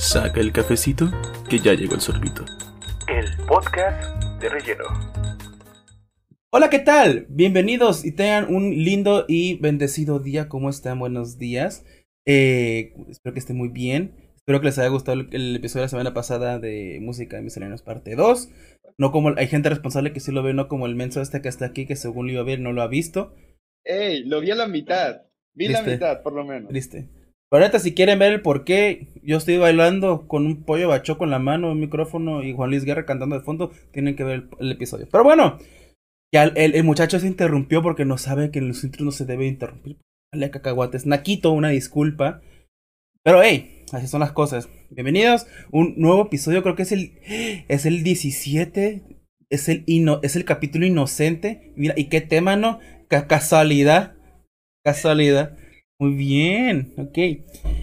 Saca el cafecito, que ya llegó el sorbito. El podcast de relleno. Hola, ¿qué tal? Bienvenidos y tengan un lindo y bendecido día. ¿Cómo están? Buenos días. Eh, espero que estén muy bien. Espero que les haya gustado el, el episodio de la semana pasada de Música de Misceláneos parte 2. No como hay gente responsable que sí lo ve, no como el menso este que está aquí, que según lo iba a ver no lo ha visto. Ey, lo vi a la mitad. Vi la Triste. mitad, por lo menos. Triste. Pero ahorita si quieren ver el por qué yo estoy bailando con un pollo bachoco en la mano, un micrófono y Juan Luis Guerra cantando de fondo, tienen que ver el, episodio. Pero bueno, ya el, muchacho se interrumpió porque no sabe que en los intros no se debe interrumpir. Dale cacahuates. Naquito, una disculpa. Pero hey, así son las cosas. Bienvenidos. Un nuevo episodio, creo que es el es el 17. Es el ino- es el capítulo inocente. Mira, y qué tema, ¿no? Ca- casualidad. Casualidad. Muy bien, ok.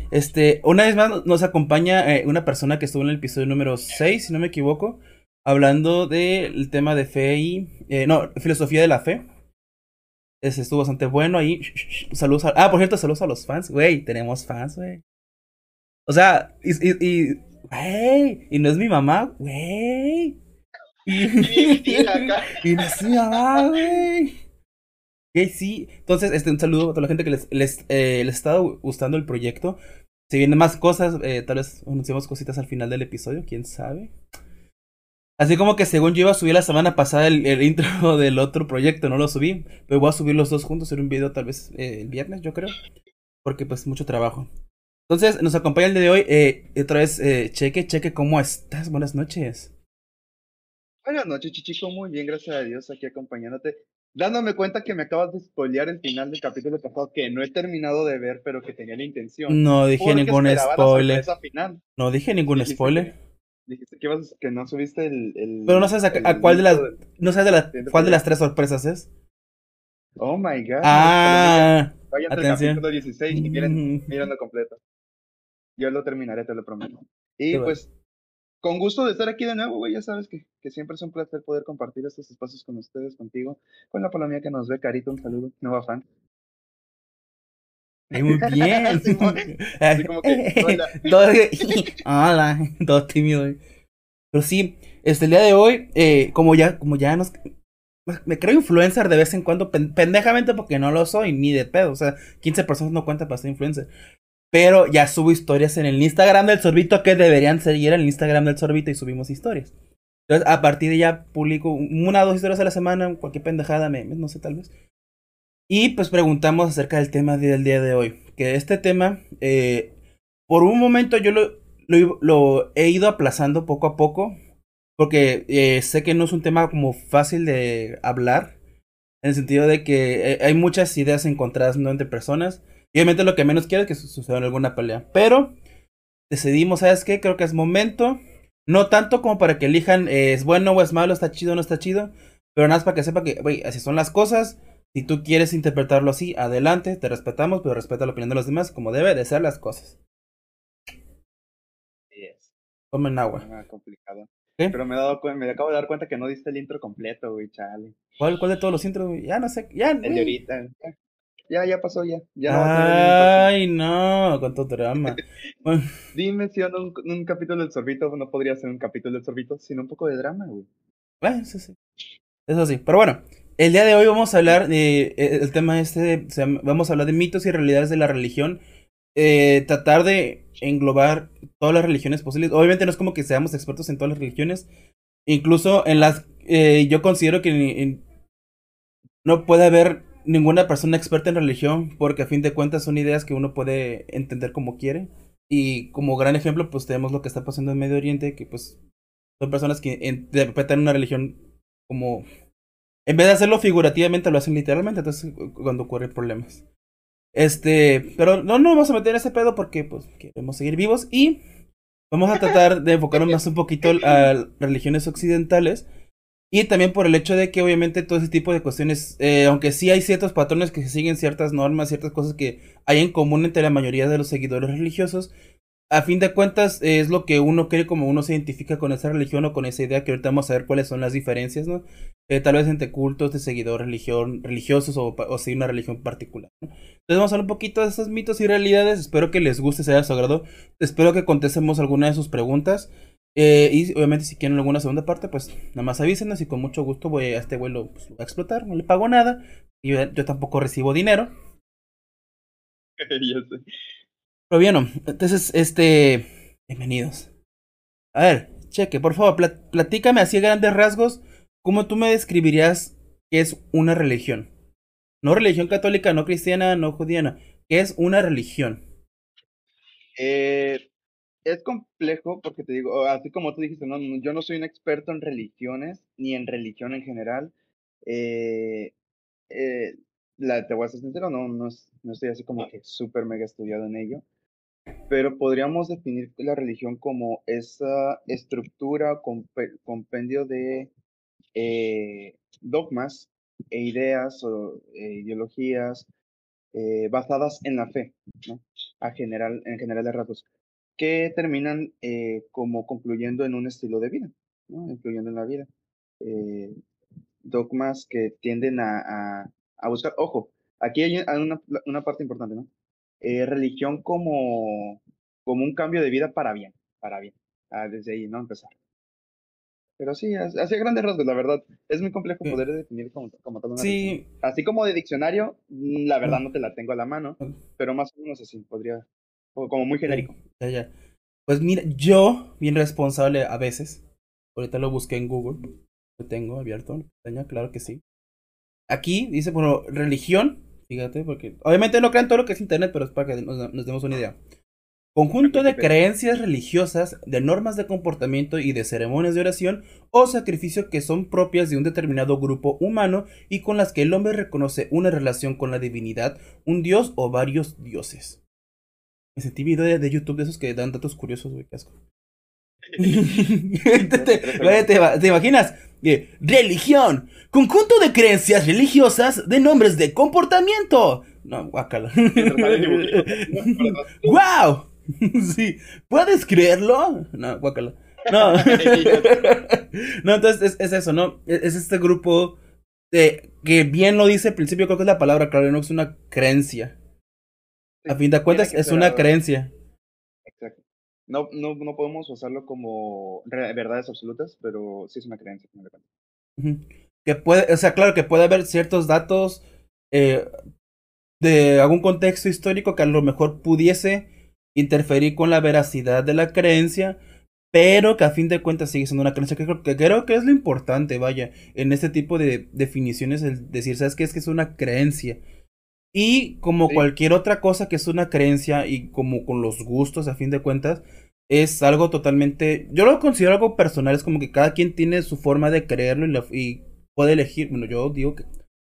Este, una vez más nos acompaña eh, una persona que estuvo en el episodio número 6, si no me equivoco, hablando del tema de fe y... eh, no, filosofía de la fe. Ese estuvo bastante bueno ahí. Saludos a... Ah, por cierto, saludos a los fans. Güey, tenemos fans, güey. O sea, y... y, y güey, y no es mi mamá, güey. Acá. Y no es mi mamá, güey. Ok, sí. Entonces, este, un saludo a toda la gente que les, les, eh, les está gustando el proyecto. Si vienen más cosas, eh, tal vez anunciemos cositas al final del episodio, quién sabe. Así como que según yo iba a subir la semana pasada el, el intro del otro proyecto, no lo subí. Pero voy a subir los dos juntos en un video tal vez eh, el viernes, yo creo. Porque pues mucho trabajo. Entonces, nos acompaña el día de hoy. Eh, otra vez, Cheque, Cheque, ¿cómo estás? Buenas noches. Buenas noches, Chichico. Muy bien, gracias a Dios, aquí acompañándote. Dándome cuenta que me acabas de spoilear el final del capítulo pasado que no he terminado de ver, pero que tenía la intención. No dije ningún spoiler. final. No dije ningún Dijiste spoiler. que- Dijiste que, ibas- que no subiste el, el- Pero no sabes a, el a cuál de las no sabes de la- cuál de las tres sorpresas es. Oh my god. Ah, Vayan al capítulo 16 y miren, Mm. completo. Yo lo terminaré, te lo prometo. Y pues, con gusto de estar aquí de nuevo, güey. Ya sabes que, que siempre es un placer poder compartir estos espacios con ustedes, contigo, con la palomía que nos ve, Carito, un saludo, nueva fan. Muy bien. Así como que, hola. todo, hola, todo tímido. güey. Pero sí, este el día de hoy, eh, como ya, como ya nos me creo influencer de vez en cuando, pen- pendejamente porque no lo soy, ni de pedo. O sea, 15 personas no cuentan para ser influencer. Pero ya subo historias en el Instagram del sorbito que deberían seguir el Instagram del sorbito y subimos historias. Entonces, a partir de ya publico una o dos historias a la semana, cualquier pendejada, memes, no sé, tal vez. Y pues preguntamos acerca del tema del día de hoy. Que este tema, eh, por un momento yo lo he ido aplazando poco a poco. Porque eh, sé que no es un tema como fácil de hablar. En el sentido de que eh, hay muchas ideas encontradas ¿no? entre personas. Y obviamente lo que menos quiero es que su- suceda alguna pelea. Pero decidimos, ¿sabes qué? Creo que es momento. No tanto como para que elijan eh, es bueno o es malo, está chido o no está chido. Pero nada más para que sepa que, güey, así son las cosas. Si tú quieres interpretarlo así, adelante, te respetamos, pero respeta la opinión de los demás como debe de ser las cosas. Yes. Tomen agua. Ah, complicado. ¿Qué? Pero me, he dado, me acabo de dar cuenta que no diste el intro completo, güey, chale. ¿Cuál, cuál de todos los intros? güey? Ya no sé, ya. El de güey. ahorita. Ya, ya pasó, ya. Ya no Ay, no, con tu drama. Bueno. Dime si no un, un capítulo del sorbito no podría ser un capítulo del sorbito sin un poco de drama, güey. bueno, eso sí. Eso sí. Pero bueno, el día de hoy vamos a hablar de. eh, El tema este. de- vamos a hablar de mitos y realidades de la religión. Eh, tratar de englobar todas las religiones posibles. Obviamente no es como que seamos expertos en todas las religiones. Incluso en las. eh, yo considero que en- en- no puede haber ninguna persona experta en religión. Porque a fin de cuentas son ideas que uno puede entender como quiere. Y como gran ejemplo, pues tenemos lo que está pasando en Medio Oriente. Que pues son personas que interpretan una religión como. En vez de hacerlo figurativamente, lo hacen literalmente. Entonces, cu- cuando ocurren problemas. Este, pero no nos vamos a meter en ese pedo porque pues queremos seguir vivos y vamos a tratar de enfocarnos más un poquito a religiones occidentales y también por el hecho de que obviamente todo ese tipo de cuestiones, eh, aunque sí hay ciertos patrones que se siguen ciertas normas, ciertas cosas que hay en común entre la mayoría de los seguidores religiosos, a fin de cuentas es lo que uno cree como uno se identifica con esa religión o con esa idea que ahorita vamos a ver cuáles son las diferencias, ¿no? Eh, tal vez entre cultos de seguidor religión, religiosos o, o si una religión particular. ¿no? Entonces vamos a hablar un poquito de esos mitos y realidades. Espero que les guste, sea de su agrado. Espero que contestemos alguna de sus preguntas. Eh, y obviamente si quieren alguna segunda parte, pues nada más avísenos y con mucho gusto voy a este vuelo pues, a explotar. No le pago nada. Y yo, yo tampoco recibo dinero. ya sé. Pero bien, entonces, este... Bienvenidos. A ver, cheque, por favor, plat platícame así a grandes rasgos cómo tú me describirías qué es una religión. No religión católica, no cristiana, no judía, ¿Qué es una religión? Eh, es complejo porque te digo, así como tú dijiste, no, yo no soy un experto en religiones ni en religión en general. Eh, eh, la, te voy a ser sincero, no, no, no estoy así como que súper mega estudiado en ello, pero podríamos definir la religión como esa estructura, compendio de eh, dogmas e ideas o ideologías basadas en la fe, ¿no? A general, en general de ratos, que terminan como concluyendo en un estilo de vida, ¿no? Incluyendo en la vida. dogmas que tienden a, a, buscar, ojo, aquí hay una, una parte importante, ¿no? religión como, como un cambio de vida para bien, para bien. Ah, desde ahí, ¿no? Empezar. Pero sí, hacia grandes rasgos, la verdad. Es muy complejo poder definir como, como tal una Sí. Así como de diccionario, mm, la verdad no te la tengo a la mano, pero más o menos así, podría, como muy genérico. Ya, ya. Pues mira, yo, bien responsable a veces, ahorita lo busqué en Google, lo tengo abierto, claro que sí. Aquí dice, bueno, religión, fíjate, porque obviamente no crean todo lo que es internet, pero es para que nos, nos demos una idea. Conjunto de creencias religiosas, de normas de comportamiento y de ceremonias de oración o sacrificio que son propias de un determinado grupo humano y con las que el hombre reconoce una relación con la divinidad, un dios o varios dioses. Me sentí video de, YouTube de esos que dan datos curiosos, güey, qué asco. te, imaginas? religión, conjunto de creencias religiosas de nombres de comportamiento. No, guácala. ¡Wow! sí, ¿puedes creerlo? No, guácala. No. no, entonces es, eso, ¿no? Es, este grupo de, que bien lo dice al principio, creo que es la palabra, claro, no es una creencia. A fin de cuentas, es una creencia. Exacto. No, no, no podemos usarlo como verdades absolutas, pero sí es una creencia. Que puede, o sea, claro que puede haber ciertos datos eh, de algún contexto histórico que a lo mejor pudiese interferir con la veracidad de la creencia, pero que a fin de cuentas sigue siendo una creencia que creo que, creo que es lo importante, vaya, en este tipo de definiciones, el decir, ¿sabes qué? Es que es una creencia. Y como cualquier otra cosa que es una creencia y como con los gustos, a fin de cuentas, es algo totalmente, yo lo considero algo personal, es como que cada quien tiene su forma de creerlo y, y puede elegir, bueno, yo digo que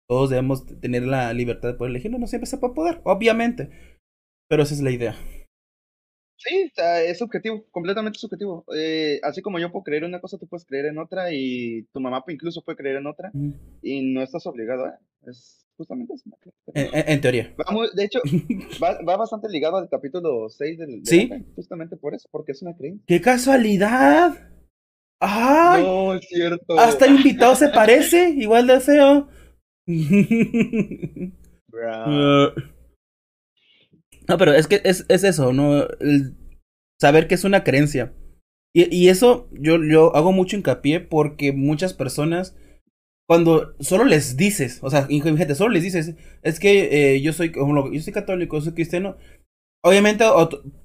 todos debemos tener la libertad de poder elegirlo, no siempre se puede poder, obviamente, pero esa es la idea. Sí, es subjetivo, completamente subjetivo. Eh, así como yo puedo creer en una cosa, tú puedes creer en otra y tu mamá incluso puede creer en otra y no estás obligado a... Es justamente eso. En, teoría. de hecho, va, bastante ligado al capítulo 6 del... ¿Sí? justamente por eso, porque es una creencia. ¡Qué casualidad! ¡Ay! No, es cierto. Hasta el invitado se parece, igual de feo. No, pero es que es, es eso, ¿no? saber que es una creencia. Y, y, eso yo, yo hago mucho hincapié porque muchas personas, cuando solo les dices, o sea, gente, solo les dices, es que eh, yo soy yo soy católico, soy cristiano, obviamente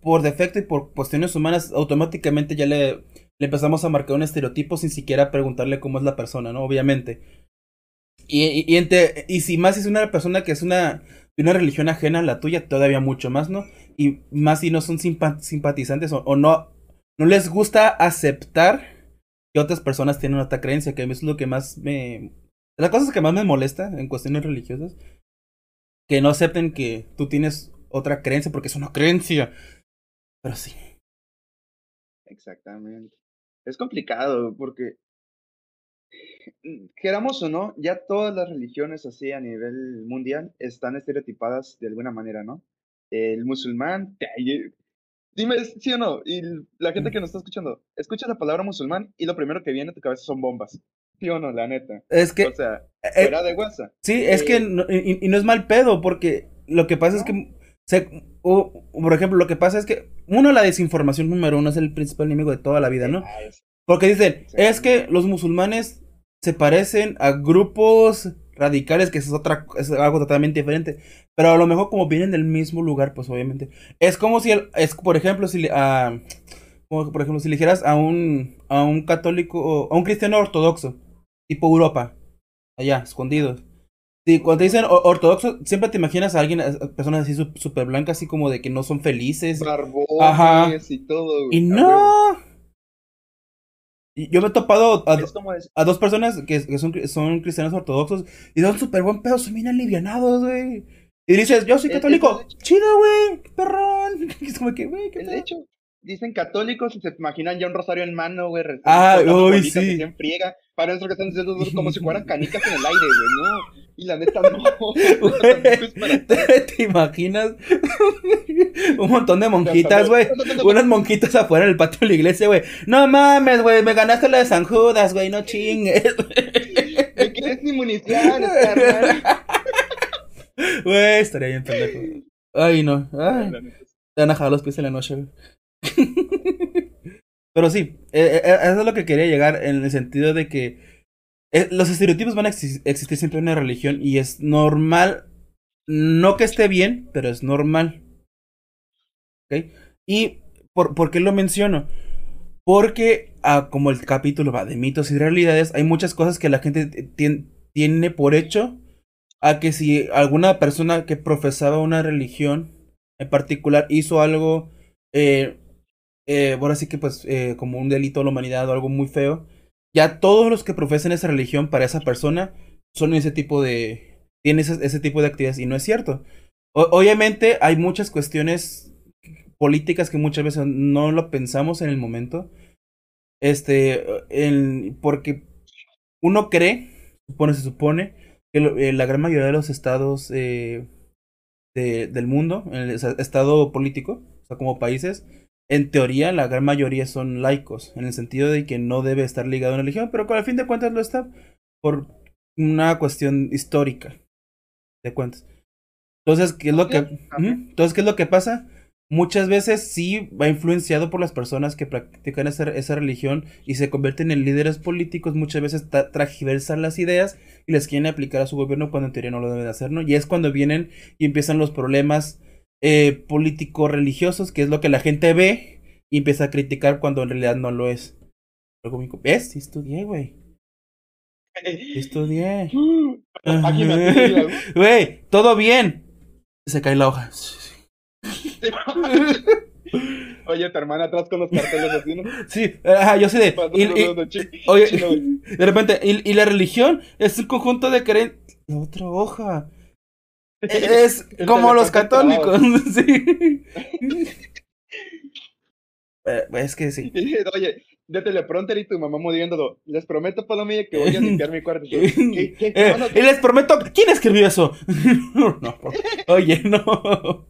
por defecto y por cuestiones humanas, automáticamente ya le, le empezamos a marcar un estereotipo sin siquiera preguntarle cómo es la persona, ¿no? Obviamente. Y, y, y, y si más es una persona que es una una religión ajena a la tuya, todavía mucho más, ¿no? Y más si no son simpatizantes o, no, no les gusta aceptar que otras personas tienen otra creencia, que es lo que más me... La cosa que más me molesta en cuestiones religiosas, que no acepten que tú tienes otra creencia porque es una creencia. Pero sí. Exactamente. Es complicado porque queramos o no, ya todas las religiones así a nivel mundial están estereotipadas de alguna manera, ¿no? El musulmán, Dime sí o no. Y la gente que nos está escuchando, escucha la palabra musulmán y lo primero que viene a tu cabeza son bombas. ¿Sí o no? La neta. Es que. O sea, eh, fuera de WhatsApp. Sí, es que. Eh, no- y, y no es mal pedo, porque lo que pasa es que. se- o- por ejemplo, lo que pasa es que. Uno, la desinformación número uno es el principal enemigo de toda la vida, ¿no? ah, Porque dicen, es que los musulmanes se parecen a grupos radicales, que es otra, es algo totalmente diferente. Pero a lo mejor como vienen del mismo lugar, pues obviamente. Es como si, el- es por ejemplo, si, le- a- como por ejemplo, si a un, a un católico, a un cristiano ortodoxo, tipo Europa, allá, escondidos. Cuando te dicen ortodoxo, siempre te imaginas a alguien, a personas así súper blancas, así como de que no son felices. Barbones Ajá. y todo. güey, Y no. Yo me he topado a, a dos personas que, que son, son cristianos ortodoxos y son súper buen pedo, son bien alivianados, güey. Y dices, yo soy Es- católico. Chido, güey, qué perrón. Es como que, güey, qué El pedo. hecho, dicen católicos y se imaginan ya un rosario en mano, güey. Ah, uy, sí. en friega. Para eso que están diciendo como si fueran canicas en el aire, güey, no. Y la neta, no. ¿Te, te imaginas un montón de monjitas, güey? Unas monjitas afuera del patio de la iglesia, güey. No mames, güey, me ganaste la de San Judas, güey, no chingues. ¿Me quieres ni munición, carnal? Güey, estaría bien pendejo. Ay, no. Ay. Te van a jalar los pies en la noche, güey. Pero sí, eh, eh, eso es lo que quería llegar en el sentido de que eh, los estereotipos van a exis- existir siempre en una religión y es normal, no que esté bien, pero es normal. ¿Ok? ¿Y por, por qué lo menciono? Porque, ah, como el capítulo va de mitos y realidades, hay muchas cosas que la gente tiene por hecho a que si alguna persona que profesaba una religión en particular hizo algo, eh, eh, ahora sí que pues eh, como un delito a la humanidad o algo muy feo, ya todos los que profesan esa religión para esa persona son ese tipo de, tienen ese, tipo de actividades y no es cierto. Obviamente hay muchas cuestiones políticas que muchas veces no lo pensamos en el momento, este, en- porque uno cree, supone, se supone, que eh, la gran mayoría de los estados eh, de- del mundo, el estado político, o sea, como países, en teoría la gran mayoría son laicos, en el sentido de que no debe estar ligado a una religión, pero al fin de cuentas lo está por una cuestión histórica de cuentas. Entonces, ¿qué es lo que, entonces, ¿qué es lo que pasa? Muchas veces sí va influenciado por las personas que practican esa, esa religión y se convierten en líderes políticos, muchas veces tra- tragiversan las ideas y les quieren aplicar a su gobierno cuando en teoría no lo deben de hacer, ¿no? Y es cuando vienen y empiezan los problemas eh, político-religiosos, que es lo que la gente ve y empieza a criticar cuando en realidad no lo es. Luego me dijo, ¿ves? Sí estudié, güey. Sí estudié. La güey. Todo bien. Se cae la hoja. Oye, tu hermana atrás con los carteles así, ¿no? Sí, ajá, yo sé de. Y- y- oye, de repente, y, y la religión es un conjunto de creencias. Otra hoja. Es como los católicos, sí. Eh, Es que sí. Oye, de teleprompter y tu mamá muriéndolo. Les prometo, Palomilla, que voy a limpiar mi cuarto. ¿Qué, qué, Eh, y les prometo, ¿quién escribió eso? no, oye, no.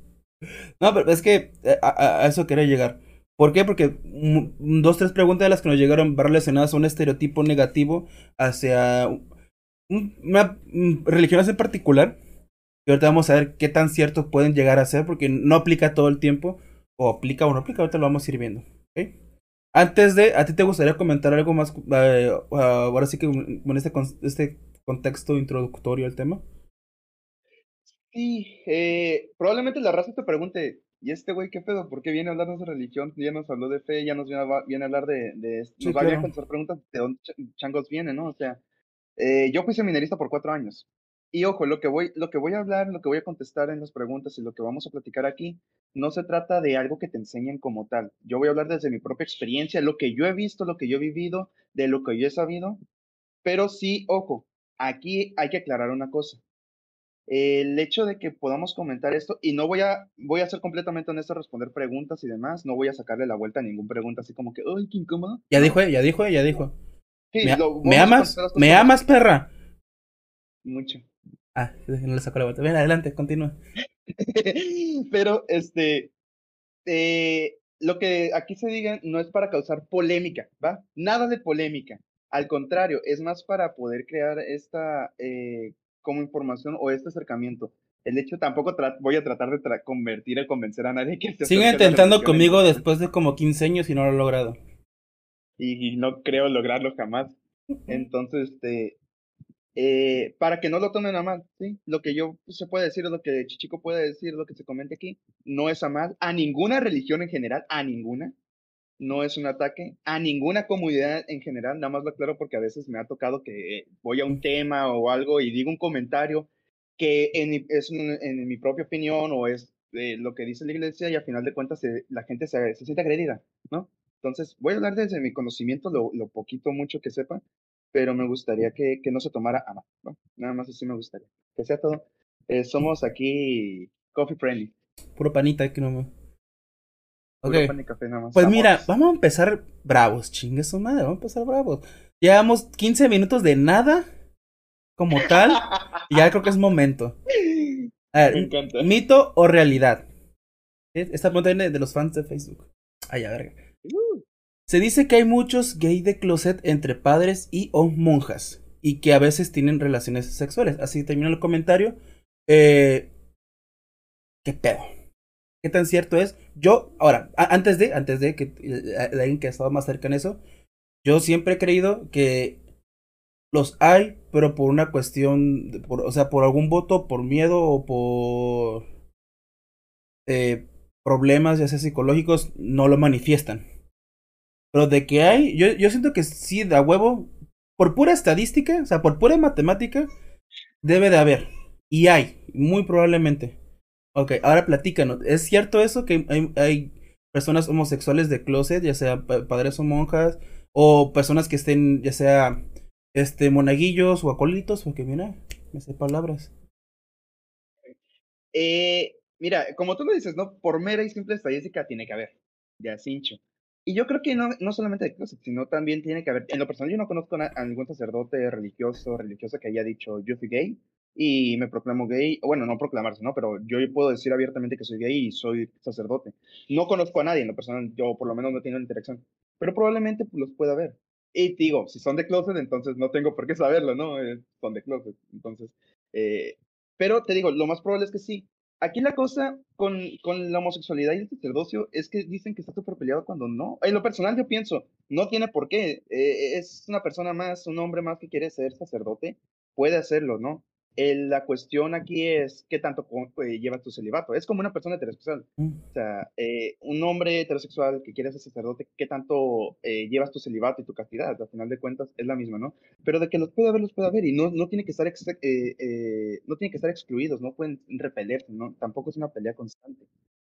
No, pero es que eh, a, eso quería llegar. ¿Por qué? Porque dos, tres preguntas de las que nos llegaron van relacionadas a un estereotipo negativo hacia un- una mm, religión en particular. Y ahorita vamos a ver qué tan cierto pueden llegar a ser, porque no aplica todo el tiempo. O aplica o no aplica, ahorita lo vamos a ir viendo. Antes de, ¿a ti te gustaría comentar algo más? eh, ahora sí que con este, con este contexto introductorio al tema. Sí, eh, probablemente la raza te pregunte, ¿y este güey qué pedo? ¿Por qué viene a hablarnos de religión? Ya nos habló de fe, ya nos viene a, viene hablar de, de esto. Sí, Nos va a claro. contestar preguntas de dónde ch- changos vienen, ¿no? O sea, eh, yo fui seminarista por cuatro años. Y ojo, lo que voy, lo que voy a hablar, lo que voy a contestar en las preguntas y lo que vamos a platicar aquí, no se trata de algo que te enseñen como tal. Yo voy a hablar desde mi propia experiencia, lo que yo he visto, lo que yo he vivido, de lo que yo he sabido. Pero sí, ojo, aquí hay que aclarar una cosa el hecho de que podamos comentar esto, y no voy a, voy a ser completamente honesto a responder preguntas y demás, no voy a sacarle la vuelta a ninguna pregunta así como que, ¡ay, qué incómodo! Ya dijo, ya dijo, ya dijo. Sí, ¿Me, lo- ¿me amas? ¿Me amas, perra? Mucho. Ah, no le saco la vuelta. Ven, adelante, continúa. Pero, este, eh, lo que aquí se diga no es para causar polémica, ¿va? Nada de polémica. Al contrario, es más para poder crear esta eh, como información o este acercamiento. El hecho tampoco voy a tratar de convertir y convencer a nadie que se Sigue intentando conmigo después de como 15 años y no lo he logrado. Y, no creo lograrlo jamás. Entonces, este, eh, para que no lo tomen a mal. Lo que yo se puede decir, lo que Chichico puede decir, lo que se comente aquí, no es a mal a ninguna religión en general, a ninguna. No es un ataque a ninguna comunidad en general, nada más lo aclaro porque a veces me ha tocado que voy a un tema o algo y digo un comentario que es en mi propia opinión o es lo que dice la iglesia y al final de cuentas la gente se, se, siente agredida, ¿no? Entonces, voy a hablar desde mi conocimiento, lo, lo poquito, mucho que sepa, pero me gustaría que, que no se tomara a mal, ¿no? Nada más así me gustaría. Que sea todo. Eh, somos aquí coffee friendly. Puro panita que no me... Okay. Pan y café nada más. Pues mira, vamos a empezar bravos, chingue su madre, vamos a empezar bravos. Llevamos 15 minutos de nada como tal. y ya creo que es momento. A ver, ¿mito o realidad? Esta pregunta viene de los fans de Facebook. Ay, a ver. Se dice que hay muchos gay de closet entre padres y o monjas. Y que a veces tienen relaciones sexuales. Así termina el comentario. Eh, ¿Qué pedo? ¿Qué tan cierto es? Yo, ahora, antes de, antes de que de alguien que ha estado más cerca en eso, yo siempre he creído que los hay, pero por una cuestión, o sea, por algún voto, por miedo o por eh, problemas, ya sea psicológicos, no lo manifiestan. Pero de que hay, yo, yo siento que sí, de a huevo, por pura estadística, o sea, por pura matemática, debe de haber. Y hay, muy probablemente. Ok, ahora platícanos. ¿Es cierto eso que hay, hay personas homosexuales de closet, ya sea padres o monjas, o personas que estén, ya sea este, monaguillos o acólitos, porque mira, me sé palabras. Eh, mira, como tú lo dices, ¿no? Por mera y simple estadística tiene que haber, ya cincho. Y yo creo que no, no solamente de closet, sino también tiene que haber, en lo personal yo no conozco a, ningún sacerdote religioso, religiosa que haya dicho yo soy gay y me proclamo gay, bueno, no proclamarse, ¿no? Pero yo puedo decir abiertamente que soy gay y soy sacerdote. No conozco a nadie en lo personal, yo por lo menos no tengo interacción, pero probablemente los pueda ver. Y digo, si son de closet, entonces no tengo por qué saberlo, ¿no? Eh, son de closet. Entonces, eh, pero te digo, lo más probable es que sí. Aquí la cosa con, con la homosexualidad y el sacerdocio es que dicen que está súper peleado cuando no. En lo personal yo pienso, no tiene por qué. Eh, es una persona más, un hombre más que quiere ser sacerdote, puede hacerlo, ¿no? La cuestión aquí es qué tanto eh, llevas tu celibato. Es como una persona heterosexual. Mm. O sea, eh, un hombre heterosexual que quiere ser sacerdote, qué tanto eh, llevas tu celibato y tu castidad. Al final de cuentas es la misma, ¿no? Pero de que los puede haber, los puede haber. Y no, no, tiene, que estar no tiene que estar excluidos, no pueden repelerse, ¿no? Tampoco es una pelea constante.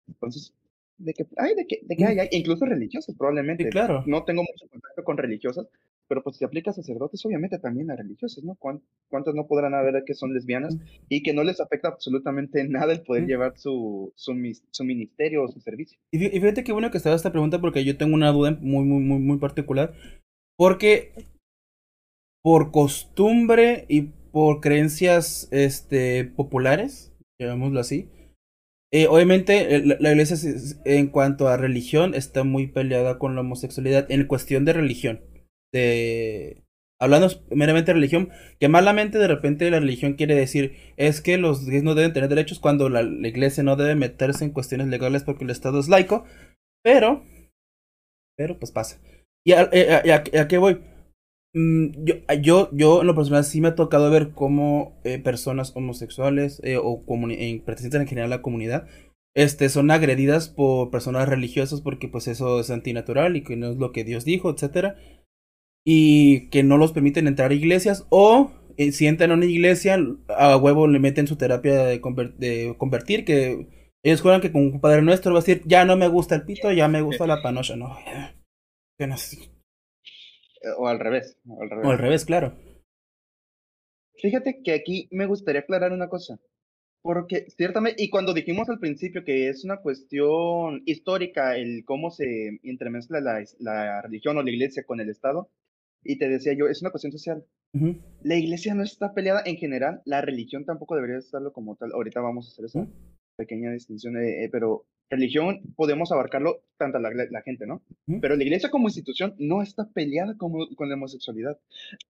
Entonces, de que, hay, de que, de que mm. hay, hay, incluso religiosas probablemente. claro. No tengo mucho contacto con religiosas, pero pues si aplica a sacerdotes, obviamente también a religiosos, ¿no? ¿Cuántas no podrán haber que son lesbianas y que no les afecta absolutamente nada el poder llevar su, su, ministerio o su servicio? Y fíjate qué bueno que estaba esta pregunta porque yo tengo una duda muy, muy, muy, muy particular. Porque por costumbre y por creencias este, populares, llamémoslo así, eh, obviamente la, la, iglesia en cuanto a religión está muy peleada con la homosexualidad en cuestión de religión de hablando meramente de religión, que malamente de repente la religión quiere decir es que los gays no deben tener derechos cuando la, iglesia no debe meterse en cuestiones legales porque el Estado es laico, pero, pero pues pasa. ¿Y a, a, qué voy? Mm, yo, yo, yo en lo personal sí me ha tocado ver cómo eh, personas homosexuales eh, o eh, pertenecientes en general a la comunidad este, son agredidas por personas religiosas porque pues eso es antinatural y que no es lo que Dios dijo, etcétera y que no los permiten entrar a iglesias o eh, si entran a una iglesia a huevo le meten su terapia de, convertir que ellos juegan que con un Padre Nuestro va a decir ya no me gusta el pito, ya me gusta la panocha, no. O al revés, o al revés. O al revés, claro. Fíjate que aquí me gustaría aclarar una cosa. Porque ciertamente, y cuando dijimos al principio que es una cuestión histórica el cómo se entremezcla la, la religión o la iglesia con el Estado, y te decía yo, es una cuestión social. La iglesia no está peleada en general, la religión tampoco debería estarlo como tal. Ahorita vamos a hacer esa pequeña distinción, eh, eh, pero Religión podemos abarcarlo tanto la, la gente, ¿no? Ujú. Pero la iglesia como institución no está peleada como, con la homosexualidad.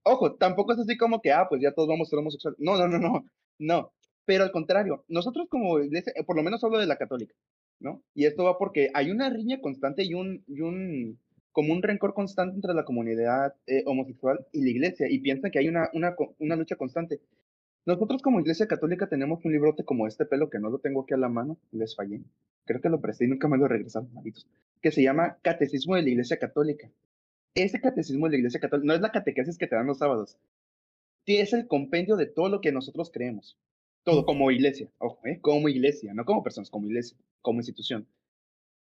Ojo, tampoco es así como que, ah, pues ya todos vamos a ser homosexuales. No, no, no, no, no. Pero al contrario, nosotros como iglesia, eh, por lo menos hablo de la católica, ¿no? Y esto va porque hay una riña constante y un, y un como un rencor constante entre la comunidad eh, homosexual y la iglesia, y piensan que hay una, una, una lucha constante. Nosotros como iglesia católica tenemos un librote como este pelo que no lo tengo aquí a la mano, les fallé. Creo que lo presté y nunca me lo regresaron, malditos. Que se llama Catecismo de la Iglesia Católica. Ese catecismo de la Iglesia Católica no es la catequesis que te dan los sábados. Es el compendio de todo lo que nosotros creemos. Todo, como iglesia, ojo, ¿eh? como iglesia, no como personas, como iglesia, como institución.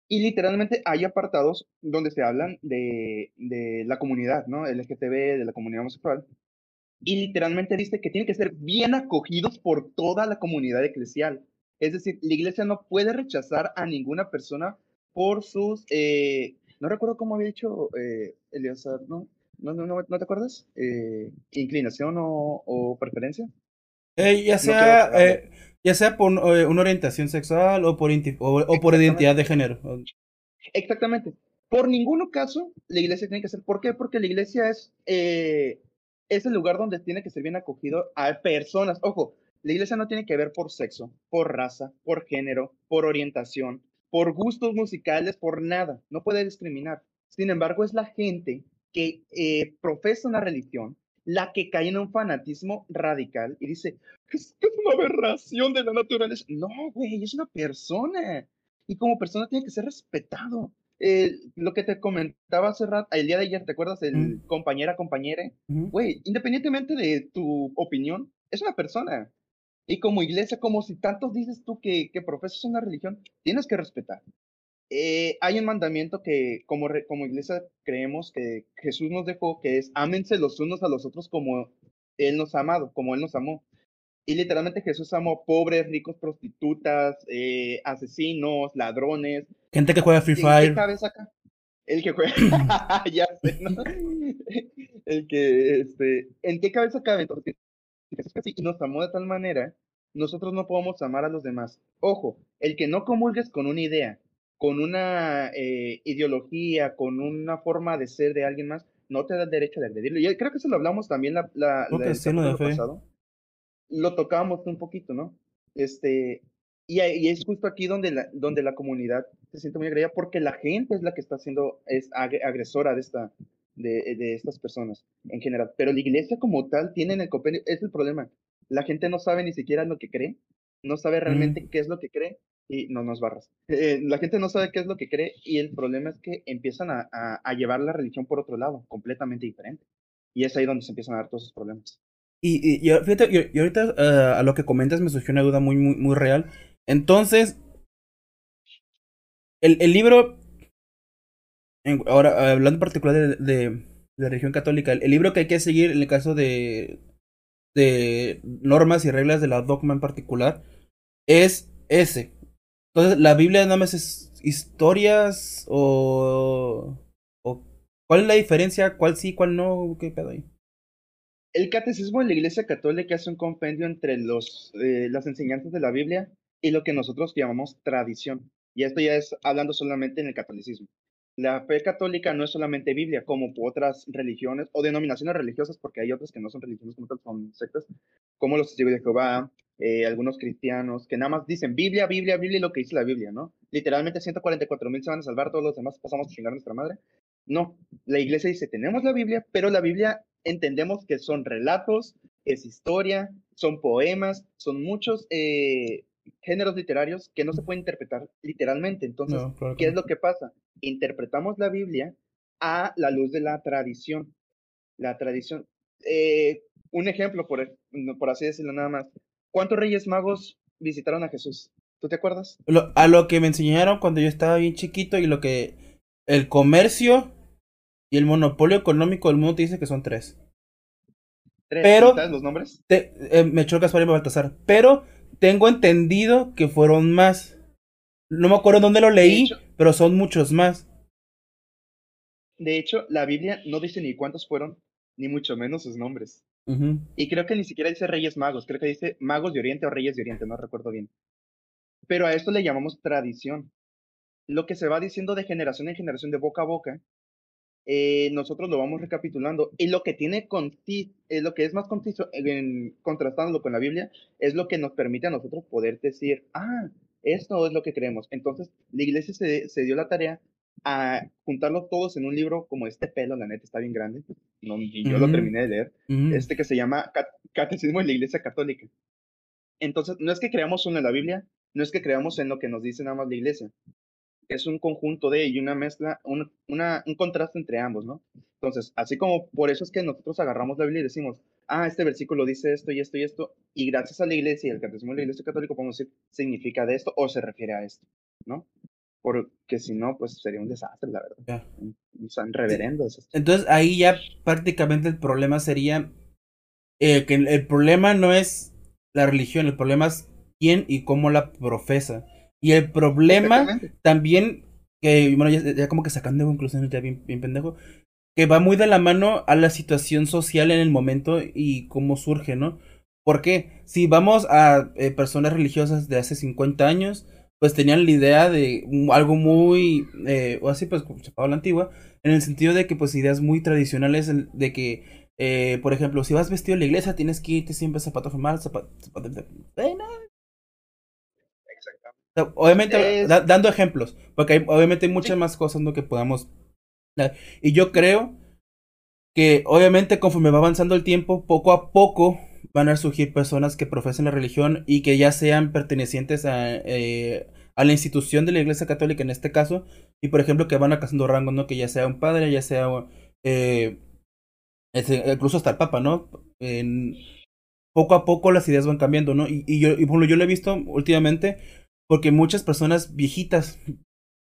Y literalmente hay apartados donde se hablan de, de la comunidad, ¿no? LGTB, de la comunidad homosexual. Y literalmente dice que tienen que ser bien acogidos por toda la comunidad eclesial. Es decir, la iglesia no puede rechazar a ninguna persona por sus, eh, no recuerdo cómo había dicho eh, ¿no? ¿No, no, no, ¿no te acuerdas? Eh, inclinación o, o preferencia. Eh, ya sea, eh, ya sea por eh, una orientación sexual o por, o, o por identidad de género. Exactamente. Por ningún caso la iglesia tiene que ser. ¿Por qué? Porque la iglesia es, eh, es el lugar donde tiene que ser bien acogido a personas. Ojo, la iglesia no tiene que ver por sexo, por raza, por género, por orientación, por gustos musicales, por nada. No puede discriminar. Sin embargo, es la gente que profesa una religión la que cae en un fanatismo radical y dice, es que es una aberración de la naturaleza. No, güey, es una persona. Y como persona tiene que ser respetado. Eh, lo que te comentaba hace rato, el día de ayer, ¿te acuerdas? El Mm. compañera, compañere. Güey, independientemente de tu opinión, es una persona. Y como iglesia, como si tantos dices tú que, que profesas una religión, tienes que respetar. Eh, hay un mandamiento que como, re- como iglesia creemos que Jesús nos dejó, que es ámense los unos a los otros como Él nos ha amado, como Él nos amó. Y literalmente Jesús amó pobres, ricos, prostitutas, eh, asesinos, ladrones, Gente que juega Free ¿En qué Fire. cabeza acá? El que juega. ya sé, ¿no? El que, este. ¿En qué cabeza cabe? Entonces, si Jesús así y nos amó de tal manera, nosotros no podemos amar a los demás. Ojo, el que no comulgues con una idea, con una eh, ideología, con una forma de ser de alguien más, no te da el derecho de agredirlo. Y creo que eso lo hablamos también la, la, la- el de pasado. Lo tocábamos un poquito, ¿no? Este, y, y es justo aquí donde la, donde la comunidad se siente muy agredida porque la gente es la que está siendo es ag- agresora de, esta, de, de estas personas en general. Pero la iglesia como tal tiene en el compendio, es el problema. La gente no sabe ni siquiera lo que cree, no sabe realmente qué es lo que cree y no nos barras. Eh, la gente no sabe qué es lo que cree y el problema es que empiezan a, a- llevar la religión por otro lado, completamente diferente. Y es ahí donde se empiezan a dar todos esos problemas. Y, y, fíjate, y, ahorita eh, a lo que comentas me surgió una duda muy, muy, muy real. Entonces, el, el libro, ahora hablando en particular de, de, de la religión católica, el, el libro que hay que seguir en el caso de, de normas y reglas de la dogma en particular es ese. Entonces, la Biblia nada más es historias o, ¿cuál es la diferencia? ¿Cuál sí, cuál no? ¿Qué pedo ahí? El catecismo de la Iglesia Católica es un compendio entre los, eh, las enseñanzas de la Biblia y lo que nosotros llamamos tradición. Y esto ya es hablando solamente en el catolicismo. La fe católica no es solamente Biblia, como otras religiones o denominaciones religiosas, porque hay otras que no son religiones como tal, son sectas, como los testigos de Jehová, eh, algunos cristianos, que nada más dicen Biblia, Biblia, Biblia y lo que dice la Biblia, ¿no? Literalmente 144 mil se van a salvar, todos los demás pasamos a chingar a nuestra madre. No, la iglesia dice, tenemos la Biblia, pero la Biblia entendemos que son relatos, es historia, son poemas, son muchos eh, géneros literarios que no se pueden interpretar literalmente. Entonces, No, claro ¿qué es no. lo que pasa? Interpretamos la Biblia a la luz de la tradición. La tradición. Eh, un ejemplo, por, por así decirlo nada más. ¿Cuántos reyes magos visitaron a Jesús? ¿Tú te acuerdas? Lo- a lo que me enseñaron cuando yo estaba bien chiquito y lo que el comercio y el monopolio económico del mundo te dice que son tres. Tres. Pero- ¿Sabes los nombres? Te- eh, me echó Gaspar y Baltasar. Pero tengo entendido que fueron más. No me acuerdo dónde lo leí, hecho- pero son muchos más. De hecho, la Biblia no dice ni cuántos fueron, ni mucho menos sus nombres. Y creo que ni siquiera dice Reyes Magos, creo que dice Magos de Oriente o Reyes de Oriente, no recuerdo bien. Pero a esto le llamamos tradición. lo que se va diciendo de generación en generación, de boca a boca, eh, nosotros lo vamos recapitulando. Y lo que tiene eh, lo que es más conciso, en, contrastándolo con la Biblia, es lo que nos permite a nosotros poder decir, ah, esto es lo que creemos. Entonces, la iglesia se, se dio la tarea a juntarlos todos en un libro como este pelo, la neta está bien grande, no, y yo lo terminé de leer, este que se llama Catecismo de la Iglesia Católica. Entonces, no es que creamos uno en la Biblia, no es que creamos en lo que nos dice nada más la iglesia, es un conjunto de y una mezcla, un, una, un contraste entre ambos, ¿no? Entonces, así como por eso es que nosotros agarramos la Biblia y decimos, ah, este versículo dice esto y esto y esto, y gracias a la iglesia y al catecismo de la iglesia católica podemos decir, significa de esto o se refiere a esto, ¿no? Porque si no, pues sería un desastre, la verdad. Un, un reverendo. Entonces, ahí ya prácticamente el problema sería eh, que el problema no es la religión, el problema es quién y cómo la profesa. Y el problema también, que bueno, ya, como que sacando conclusiones ya bien, bien pendejo, que va muy de la mano a la situación social en el momento y cómo surge, ¿no? Porque si vamos a eh, personas religiosas de hace 50 años, pues tenían la idea de algo muy, eh, o así pues, como se la antigua, en el sentido de que pues ideas muy tradicionales de que, eh, por ejemplo, si vas vestido a la iglesia tienes que irte siempre zapatos formales, zapatos... zapatos Obviamente, dando ejemplos, porque hay, obviamente hay muchas más cosas ¿no? que podamos. Y yo creo que, obviamente, conforme va avanzando el tiempo, poco a poco van a surgir personas que profesen la religión y que ya sean pertenecientes a, eh, a la institución de la Iglesia Católica en este caso, y por ejemplo, que van alcanzando rangos, ¿no? Que ya sea un padre, ya sea. Eh, incluso hasta el Papa, ¿no? En, poco a poco las ideas van cambiando, ¿no? Y, yo, y, bueno, yo lo he visto últimamente porque muchas personas viejitas,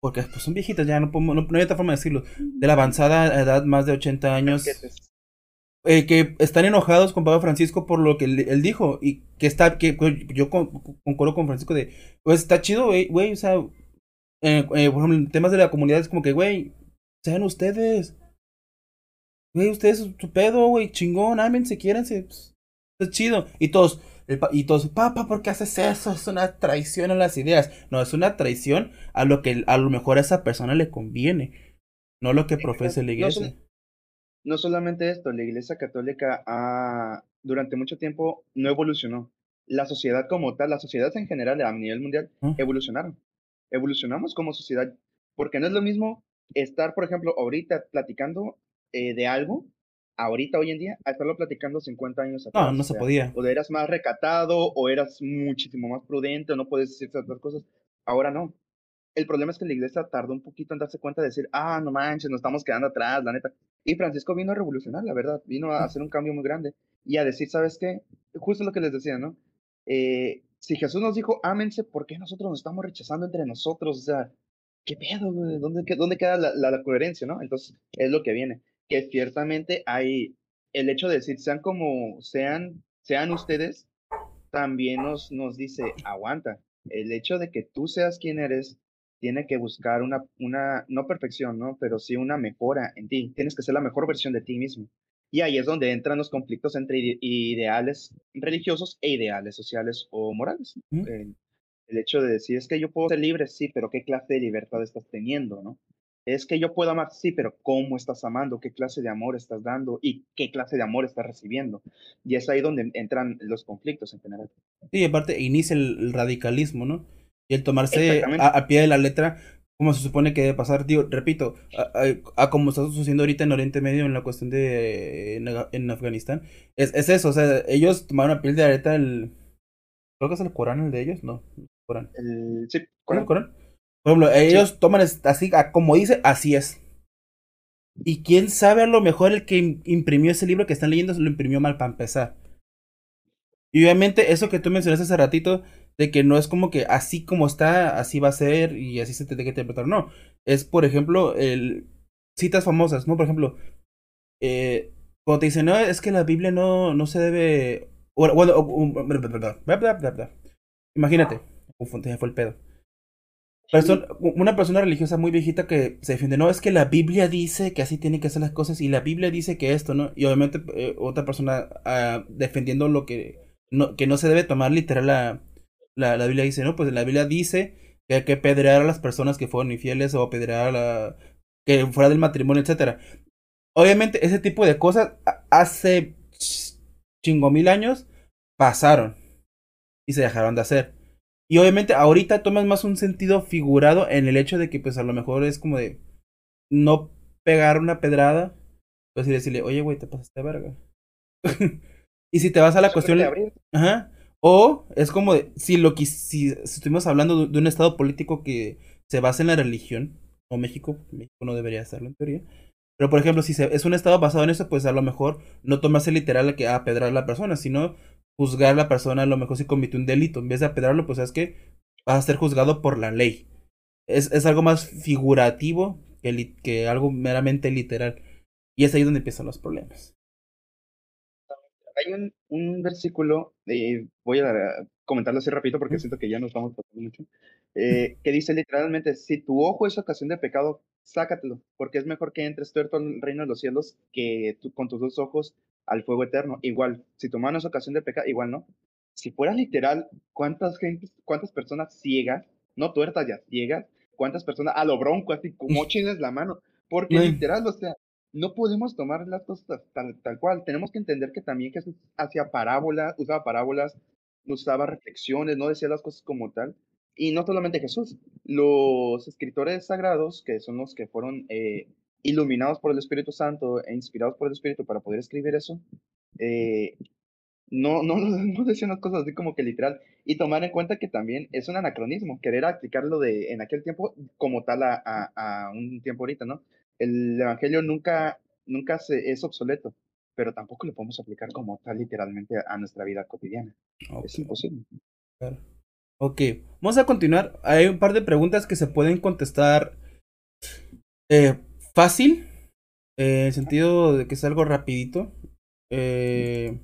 porque pues son viejitas ya, no, no, hay otra forma de decirlo, de la avanzada edad, más de 80 años, eh, que están enojados con Papa Francisco por lo que él, dijo y que está, que yo concuerdo con Francisco de, pues está chido, güey, o sea, eh, eh, por ejemplo, en temas de la comunidad es como que, güey, sean ustedes. Güey, ustedes su pedo, güey, chingón, ámense, quiéranse. Pues, es chido. Y todos, y todos, papá, ¿por qué haces eso? Es una traición a las ideas. No, es una traición a lo que a lo mejor a esa persona le conviene, no lo que profesa la iglesia. No, solamente esto, la iglesia católica ha, durante mucho tiempo no evolucionó. La sociedad como tal, la sociedad en general a nivel mundial, ¿Ah? evolucionaron. Evolucionamos como sociedad, porque no es lo mismo estar, por ejemplo, ahorita platicando eh, de algo ahorita, hoy en día, a estarlo platicando 50 años atrás. No, no se podía. O eras más recatado, o eras muchísimo más prudente, o no puedes decir ciertas cosas. Ahora no. El problema es que la iglesia tardó un poquito en darse cuenta de decir, ah, no manches, nos estamos quedando atrás, la neta. Y Francisco vino a revolucionar, la verdad, vino a hacer un cambio muy grande y a decir, ¿sabes qué? Justo lo que les decía, ¿no? Eh, si Jesús nos dijo, ámense, ¿por qué nosotros nos estamos rechazando entre nosotros? O sea, ¿qué pedo, güey? ¿Dónde, dónde queda la, la, la coherencia, no? Entonces, es lo que viene que ciertamente hay el hecho de decir, sean como sean, sean ustedes, también nos, nos dice, aguanta, el hecho de que tú seas quien eres, tiene que buscar una, una, no perfección, ¿no? Pero sí una mejora en ti. Tienes que ser la mejor versión de ti mismo. Y ahí es donde entran los conflictos entre ideales religiosos e ideales sociales o morales. El, el, hecho de decir, es que yo puedo ser libre, sí, pero ¿qué clase de libertad estás teniendo, no? Es que yo puedo amar, sí, pero ¿cómo estás amando? ¿Qué clase de amor estás dando? ¿Y qué clase de amor estás recibiendo? Y es ahí donde entran los conflictos en general. Sí, aparte inicia el, radicalismo, ¿no? Y el tomarse a, pie de la letra, como se supone que debe pasar, tío, repito, a, como está sucediendo ahorita en Oriente Medio en la cuestión de en, Afganistán, es, es, eso, o sea, ellos tomaron a pie de la letra el... Creo que es el Corán el de ellos, ¿no? El Corán. El, sí, ¿Corán? ¿El Corán? Por ejemplo, ellos toman así, como dice, así es. Y quién sabe a lo mejor el que imprimió ese libro que están leyendo lo imprimió mal para empezar. Y obviamente eso que tú mencionaste hace ratito, de que no es como que así como está, así va a ser y así se tiene que interpretar. No, es por ejemplo, el citas famosas, ¿no? Por ejemplo, eh, cuando te dicen, no, es que la Biblia no, no se debe... Bueno, imagínate, fue el pedo una persona religiosa muy viejita que se defiende, no, es que la Biblia dice que así tienen que ser las cosas y la Biblia dice que esto, ¿no? Y obviamente eh, otra persona uh, defendiendo lo que que no se debe tomar literal la, la, la, Biblia dice, ¿no? Pues la Biblia dice que hay que pedrear a las personas que fueron infieles o apedrear a la que fuera del matrimonio, etcétera. Obviamente ese tipo de cosas hace ch- chingo mil años pasaron y se dejaron de hacer. Y obviamente ahorita tomas más un sentido figurado en el hecho de que pues a lo mejor es como de no pegar una pedrada, pues y decirle, oye güey, te pasaste verga. y si te vas a la cuestión... Ajá. O es como de, si lo que si, si estuvimos hablando de, un estado político que se basa en la religión, o México, México no debería hacerlo en teoría. Pero por ejemplo, si se- es un estado basado en eso, pues a lo mejor no tomarse literal que apedrar a la persona, sino juzgar a la persona a lo mejor si cometió un delito. En vez de apedrarlo, pues es que vas a ser juzgado por la ley. Es, es algo más figurativo que, li- que algo meramente literal. Y es ahí donde empiezan los problemas. Hay un, un versículo, eh, voy a comentarlo así rápido porque siento que ya nos vamos pasando mucho, eh, que dice literalmente, si tu ojo es ocasión de pecado, sácatelo, porque es mejor que entres tuerto al reino de los cielos que tú, con tus dos ojos al fuego eterno. Igual, si tu mano es ocasión de pecado, igual no. Si fuera literal, ¿cuántas, gentes, cuántas personas ciegas, no tuertas ya, ciegas, cuántas personas a lo bronco, así como chines la mano? Porque literal, o sea, no podemos tomar las cosas tal, tal cual. Tenemos que entender que también Jesús hacía parábolas, usaba parábolas, usaba reflexiones, no decía las cosas como tal. Y no solamente Jesús, los escritores sagrados, que son los que fueron eh, iluminados por el Espíritu Santo e inspirados por el Espíritu para poder escribir eso, eh, no, no, no decían las cosas así como que literal. Y tomar en cuenta que también es un anacronismo, querer aplicarlo de en aquel tiempo como tal a, a, a un tiempo ahorita, ¿no? El Evangelio nunca, nunca se, es obsoleto, pero tampoco lo podemos aplicar como tal literalmente a, nuestra vida cotidiana. Es imposible. Claro. Ok, vamos a continuar. Hay un par de preguntas que se pueden contestar eh, fácil, eh, en el sentido de que es algo rapidito. Eh,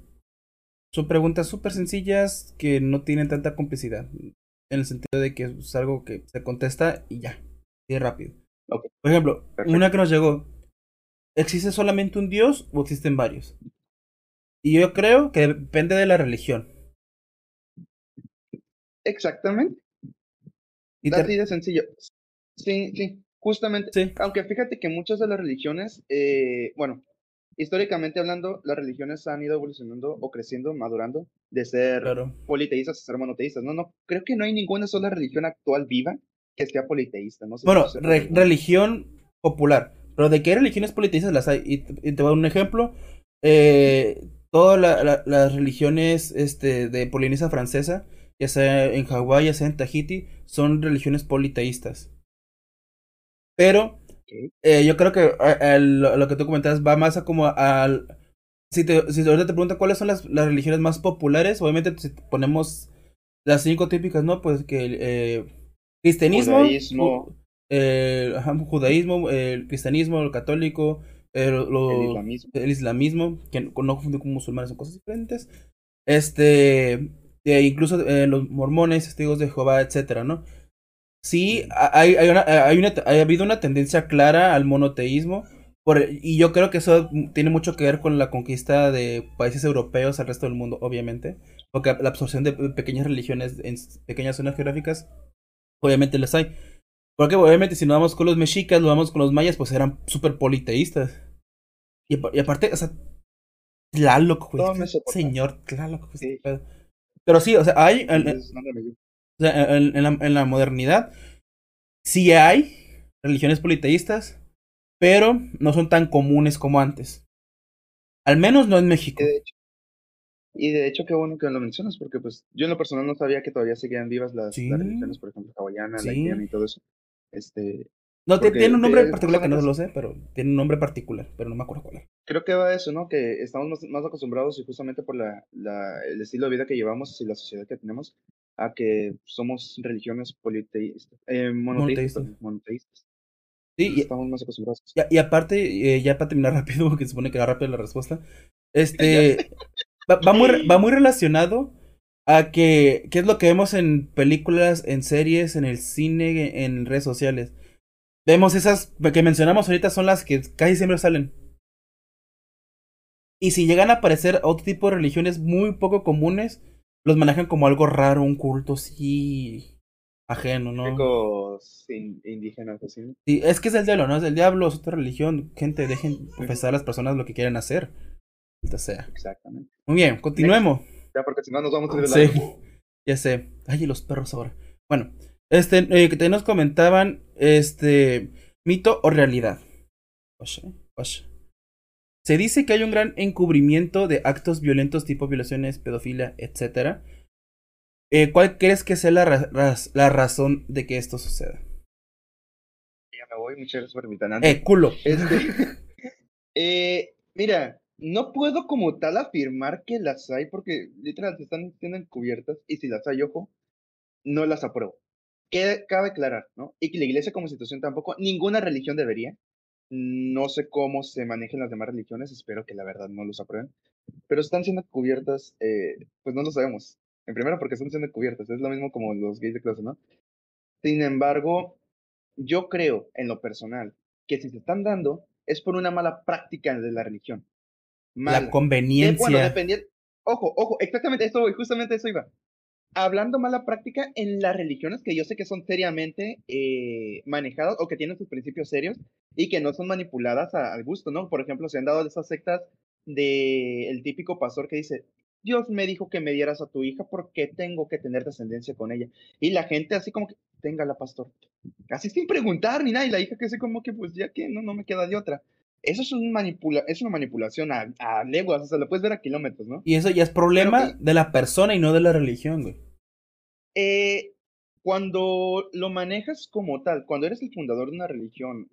son preguntas súper sencillas que no tienen tanta complicidad. En el sentido de que es algo que se contesta y ya, y rápido. Por ejemplo, Perfecto. una que nos llegó. ¿Existe solamente un Dios o existen varios? Y yo creo que depende de la religión. Exactamente. Y te- Así de sencillo. Sí, sí, justamente. Sí. Aunque fíjate que muchas de las religiones, eh, bueno, históricamente hablando, las religiones han ido evolucionando o creciendo, madurando, de ser Claro. politeístas a ser monoteístas. No, no, creo que no hay ninguna sola religión actual viva que sea politeísta. No sé si Bueno, re- religión popular. Pero de qué religiones politeístas las hay. Y, te- y te voy a dar un ejemplo. Eh, todas la- la- las religiones este, de Polinesia Francesa, ya sea en Hawái, ya sea en Tahiti, son religiones politeístas. Pero eh, yo creo que a- a lo, lo que tú comentas va más a como al... Si, te, si ahorita te preguntan cuáles son las, las religiones más populares, obviamente si ponemos las cinco típicas, ¿no? Pues que eh, cristianismo, Judaísmo. eh, ajá, judaísmo, el cristianismo, el católico, el, lo- El islamismo. el islamismo, que no no confundir con musulmanes, son cosas diferentes. Este, e incluso eh, los mormones, testigos de Jehová, etcétera, ¿no? Sí, ha- hay, hay, una, hay, una, ha habido una tendencia clara al monoteísmo. Por, y yo creo que eso tiene mucho que ver con la conquista de países europeos al resto del mundo, obviamente. Porque la absorción de pequeñas religiones en pequeñas zonas geográficas, obviamente las hay. Porque obviamente si nos vamos con los mexicas, nos vamos con los mayas, pues eran súper politeístas. Y, y aparte, o sea, Tlaloc, güey. Este. Señor Tlaloc, güey, este Sí. pedo. Pero sí, o sea, hay, en, o sea, la, en la modernidad, sí hay religiones politeístas, pero no son tan comunes como antes. Al menos no en México. De hecho, y de hecho, qué bueno que lo mencionas, porque pues yo en lo personal no sabía que todavía seguían vivas las, Sí. las religiones, por ejemplo, hawaiana, la haitiana y todo eso. Este, No, tiene un nombre particular que no lo sé, pero tiene un nombre particular, pero no me acuerdo cuál es. creo que va a eso, ¿no? Que estamos más, más acostumbrados y justamente por la, la- el estilo de vida que llevamos y la sociedad que tenemos a que somos religiones politeístas, eh, monoteístas, Monoteístas. monoteístas. Sí, y, Estamos más acostumbrados. y- y aparte, eh, ya para terminar rápido, porque se supone que era rápida la respuesta, este, va, va muy, va muy relacionado a que, es lo que vemos en películas, en series, en el cine, en redes sociales. Vemos esas que mencionamos ahorita son las que casi siempre salen. Y si llegan a aparecer otro tipo de religiones muy poco comunes, los manejan como algo raro, un culto, sí. ajeno, ¿no? Indígenas, así. Sí, es que es el diablo, ¿no? Es el diablo, es otra religión. Gente, dejen profesar a las personas lo que quieren hacer. Sea. Exactamente. Muy bien, continuemos. Ya, porque si no nos vamos a ir de Sí, largo. ya sé. Ay, los perros ahora. Bueno, este, eh, que también nos comentaban, este, mito o realidad. Oye, oye. Se dice que hay un gran encubrimiento de actos violentos tipo violaciones, pedofilia, etcétera. Eh, ¿Cuál crees que sea la, ra- raz- la razón de que esto suceda? Ya me voy, muchas gracias por invitarme. Eh, culo. Este, eh, mira, no puedo como tal afirmar que las hay porque literal se están siendo encubiertas y si las hay, ojo, no las apruebo. Que cabe aclarar, ¿no? Y que la iglesia como institución tampoco, ninguna religión debería. No sé cómo se manejan las demás religiones, espero que la verdad no los aprueben. Pero están siendo cubiertas, eh, pues no lo sabemos. En primero porque están siendo cubiertas, es lo mismo como los gays de clase, ¿no? Sin embargo, yo creo, en lo personal, que si se están dando es por una mala práctica de la religión. Mala. La De- conveniencia. bueno, dependiendo. Ojo, ojo, exactamente eso, justamente eso iba. Hablando mala práctica en las religiones que yo sé que son seriamente eh, manejadas o que tienen sus principios serios y que no son manipuladas a- al gusto, ¿no? Por ejemplo, se han dado esas sectas de el típico pastor que dice, Dios me dijo que me dieras a tu hija porque tengo que tener descendencia con ella. Y la gente así como que, téngala, pastor. Así sin preguntar ni nada. Y la hija que así como que, pues ya que no, no me queda de otra. Eso es, un manipula es una manipulación a, a leguas, o sea, lo puedes ver a kilómetros, ¿no? Y eso ya es problema de la persona y no de la religión, güey. Eh, cuando lo manejas como tal, cuando eres el fundador de una religión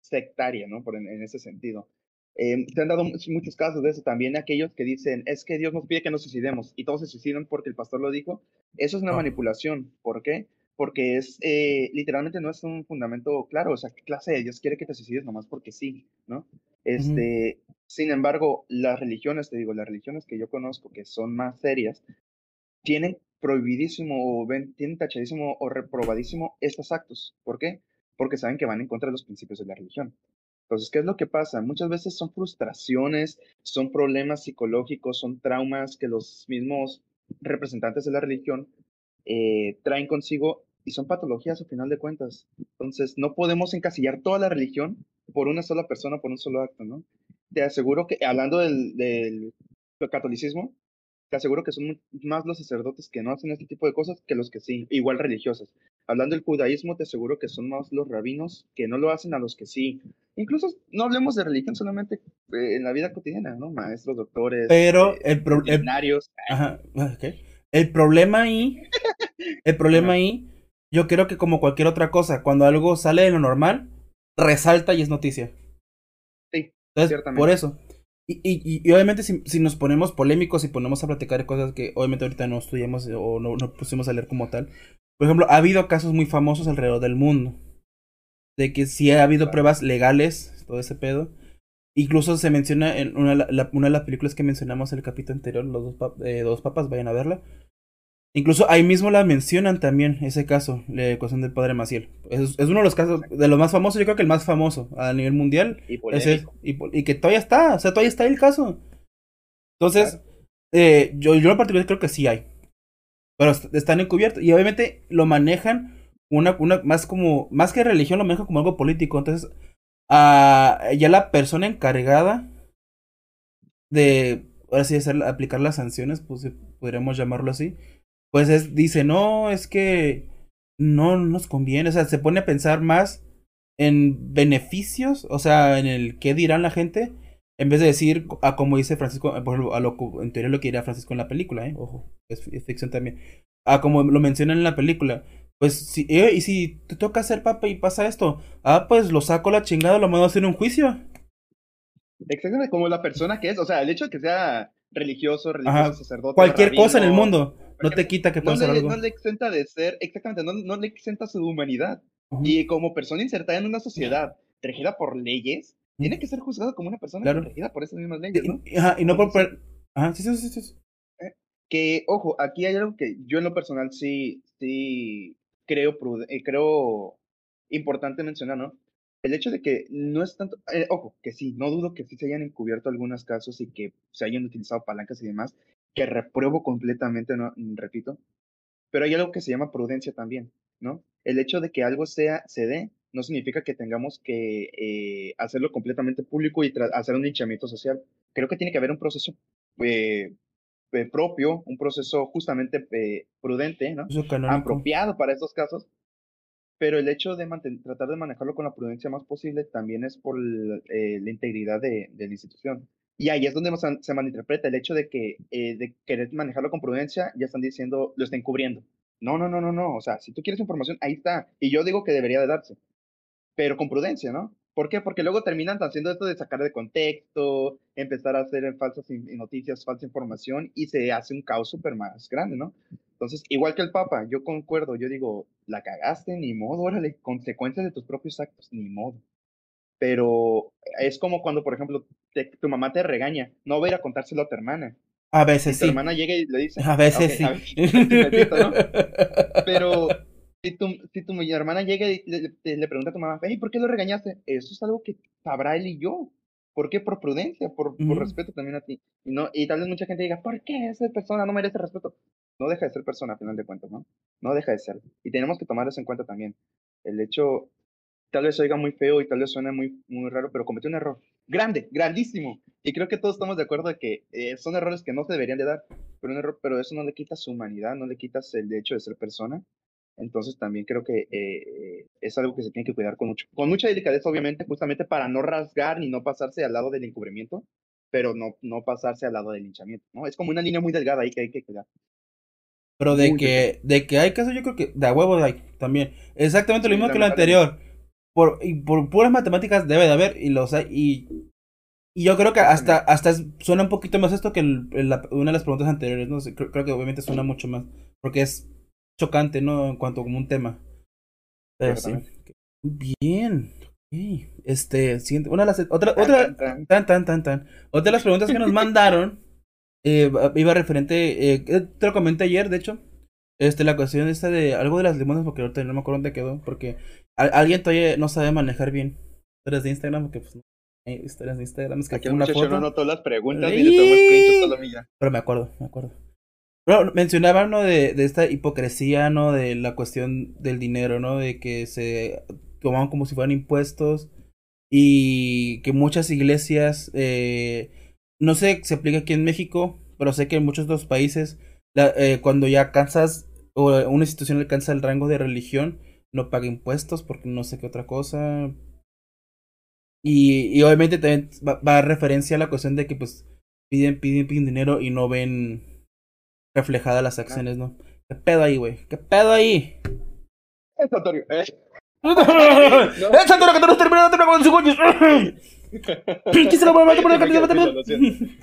sectaria, ¿no? Por en, en ese sentido. Eh, se han dado muchos, muchos casos de eso también, aquellos que dicen, es que Dios nos pide que nos suicidemos y todos se suicidan porque el pastor lo dijo. Eso es una Ah. manipulación. ¿Por qué? Porque es, eh, literalmente no es un fundamento claro. O sea, ¿qué clase de Dios quiere que te suicides nomás porque sí, ¿no? Este, Sin embargo, las religiones, te digo, las religiones que yo conozco que son más serias, tienen prohibidísimo o ven, tienen tachadísimo o reprobadísimo estos actos. ¿Por qué? Porque saben que van en contra de los principios de la religión. Entonces, ¿qué es lo que pasa? Muchas veces son frustraciones, son problemas psicológicos, son traumas que los mismos representantes de la religión eh, traen consigo y son patologías al final de cuentas. Entonces, no podemos encasillar toda la religión por una sola persona, por un solo acto, ¿no? Te aseguro que, hablando del, del catolicismo, te aseguro que son más los sacerdotes que no hacen este tipo de cosas que los que sí, igual religiosas. Hablando del judaísmo, te aseguro que son más los rabinos que no lo hacen a los que sí. Incluso no hablemos de religión solamente eh, en la vida cotidiana, ¿no? Maestros, doctores, Pero eh, el, pro- el- ajá, ok. El problema ahí, el problema ahí, yo creo que como cualquier otra cosa, cuando algo sale de lo normal, resalta y es noticia. Sí, Entonces, ciertamente. por eso. Y, y, y obviamente si, si nos ponemos polémicos y ponemos a platicar de cosas que obviamente ahorita no estudiamos o no, no pusimos a leer como tal. Por ejemplo, ha habido casos muy famosos alrededor del mundo. De que sí ha habido Claro. pruebas legales, todo ese pedo. Incluso se menciona en una, la- una de las películas que mencionamos en el capítulo anterior, Los dos, pap- eh, dos papas, vayan a verla. Incluso ahí mismo la mencionan también, ese caso, la ecuación del padre Maciel. Es, es uno de los casos, de los más famosos, yo creo que el más famoso a nivel mundial. Y Ese y, y que todavía está, o sea, todavía está ahí el caso. Entonces, eh, yo, yo en particular creo que sí hay. Pero est- están encubiertos. Y obviamente lo manejan una, una, más como, más que religión, lo manejan como algo político. Entonces, ah, ya la persona encargada de, aplicar las sanciones, pues podríamos llamarlo así, pues es, dice, no, es que no nos conviene. O sea, se pone a pensar más en beneficios, o sea, en el qué dirán la gente, en vez de decir a como dice Francisco, por ejemplo, a lo, en teoría lo que dirá Francisco en la película, ¿eh? Ojo, es, es ficción también. A como lo mencionan en la película. Pues, si, eh, y si te toca ser papa y pasa esto, ah, pues lo saco la chingada, lo mando a hacer un juicio. Exactamente, como la persona que es. O sea, el hecho de que sea religioso, religioso, Ajá, sacerdote. Cualquier cosa en el mundo no te quita que no pueda algo. no le exenta de ser, exactamente, no, no le exenta su humanidad. Y como persona insertada en una sociedad regida por leyes, tiene que ser juzgado como una persona Claro. regida por esas mismas leyes, ¿no? Ajá, y no por... Entonces- por- Ajá, sí, sí, sí, sí, sí. Que, ojo, aquí hay algo que yo en lo personal sí, sí creo, eh, creo importante mencionar, ¿no? El hecho de que no es tanto, eh, ojo, que sí, no dudo que sí se hayan encubierto algunos casos y que se hayan utilizado palancas y demás, que repruebo completamente, no, Mm, repito, pero hay algo que se llama prudencia también. ¿no? El hecho de que algo sea, se dé, no significa que tengamos que eh, hacerlo completamente público y hacer un linchamiento social. Creo que tiene que haber un proceso eh, eh, propio, un proceso justamente prudente, ¿no? Apropiado para estos casos. Pero el hecho de tratar de manejarlo con la prudencia más posible también es por la integridad de, de, la institución. Y ahí es donde se malinterpreta el hecho de que de querer manejarlo con prudencia, ya están diciendo, lo están cubriendo. No, no, no, no, no. O sea, si tú quieres información, ahí está. Y yo digo que debería de darse pero con prudencia, ¿no? ¿Por qué? Porque luego terminan haciendo esto de sacar de contexto, empezar a hacer falsas noticias, falsa información y se hace un caos súper más grande, ¿no? Entonces, igual que el Papa, yo concuerdo, yo digo, la cagaste, ni modo, órale, consecuencias de tus propios actos, ni modo. Pero es como cuando, por ejemplo, tu mamá te regaña, no va a ir a contárselo a tu hermana. A veces y sí. Tu hermana llega y le dice. A veces sí. Pero si tu, si tu hermana llega y le, pregunta a tu mamá, hey, ¿por qué lo regañaste? Eso es algo que sabrá él y yo. ¿Por qué? Por prudencia, por, por respeto también a ti. Y, no, y tal vez mucha gente diga, ¿por qué esa persona no merece respeto? No deja de ser persona, a final de cuentas, ¿no? No deja de ser. Y tenemos que tomar eso en cuenta también. El hecho, tal vez oiga muy feo y tal vez suene muy, muy raro, pero cometió un error. Grande, grandísimo. Y creo que todos estamos de acuerdo de que eh, son errores que no se deberían de dar. Pero, un error, pero eso no le quita su humanidad, no le quitas el hecho de ser persona entonces también creo que eh, es algo que se tiene que cuidar con, mucho, con mucha delicadeza, obviamente, justamente para no rasgar ni no pasarse al lado del encubrimiento, pero no, no pasarse al lado del linchamiento, ¿no? Es como una línea muy delgada ahí que hay que cuidar. Pero de que, de que hay casos, yo creo que de a huevo hay también. Exactamente lo mismo que lo anterior. Por, y por puras matemáticas debe de haber y los hay. Y, y yo creo que hasta, hasta suena un poquito más esto que una de las preguntas anteriores. ¿no? Creo, creo, que obviamente suena mucho más. Porque es chocante, ¿no? En cuanto como un tema. Pero sí. Bien. Este, siguiente, una de las, otra, otra, tan, tan, tan, tan. Otra de las preguntas que nos mandaron, eh, iba referente, eh, te lo comenté ayer, de hecho, este, la cuestión esta de algo de las limonas, porque ahorita no me acuerdo dónde quedó, porque alguien todavía no sabe manejar bien historias de Instagram, porque pues no hay historias de Instagram, es que aquí una foto. no notó las preguntas y le tomo screenshot a la. Pero me acuerdo, me acuerdo. Bueno, mencionaban, ¿no? De, de esta hipocresía, ¿no? De la cuestión del dinero, ¿no? De que se tomaban como si fueran impuestos y que muchas iglesias, eh, no sé, se aplica aquí en México, pero sé que en muchos otros países, eh, cuando ya alcanzas o una institución alcanza el rango de religión, no paga impuestos porque no sé qué otra cosa. Y, y obviamente también va, va, a referencia a la cuestión de que pues piden, piden, piden dinero y no ven reflejada las acciones, ¿no? ¿Qué pedo ahí, güey? ¿Qué pedo ahí? Es Satorio, ¿eh? ¡Es Satorio que te lo terminó de con cigüeños! ¿Qué se lo va a matar por el capítulo también?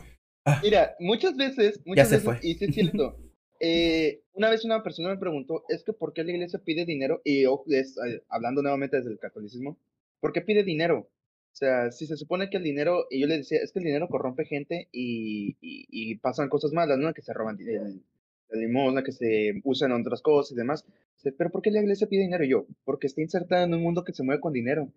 Mira, muchas veces, muchas ya se veces, fue. y sí es cierto, eh, una vez una persona me preguntó, es que ¿por qué la iglesia pide dinero? Y yo, es, eh, hablando nuevamente desde el catolicismo, ¿por qué pide dinero? O sea, si se supone que el dinero, y yo le decía, es que el dinero corrompe gente y, y, pasan cosas malas, ¿no? Que se roban el, la que se usan otras cosas y demás. Pero ¿por qué la iglesia pide dinero? yo, porque está insertada en un mundo que se mueve con dinero.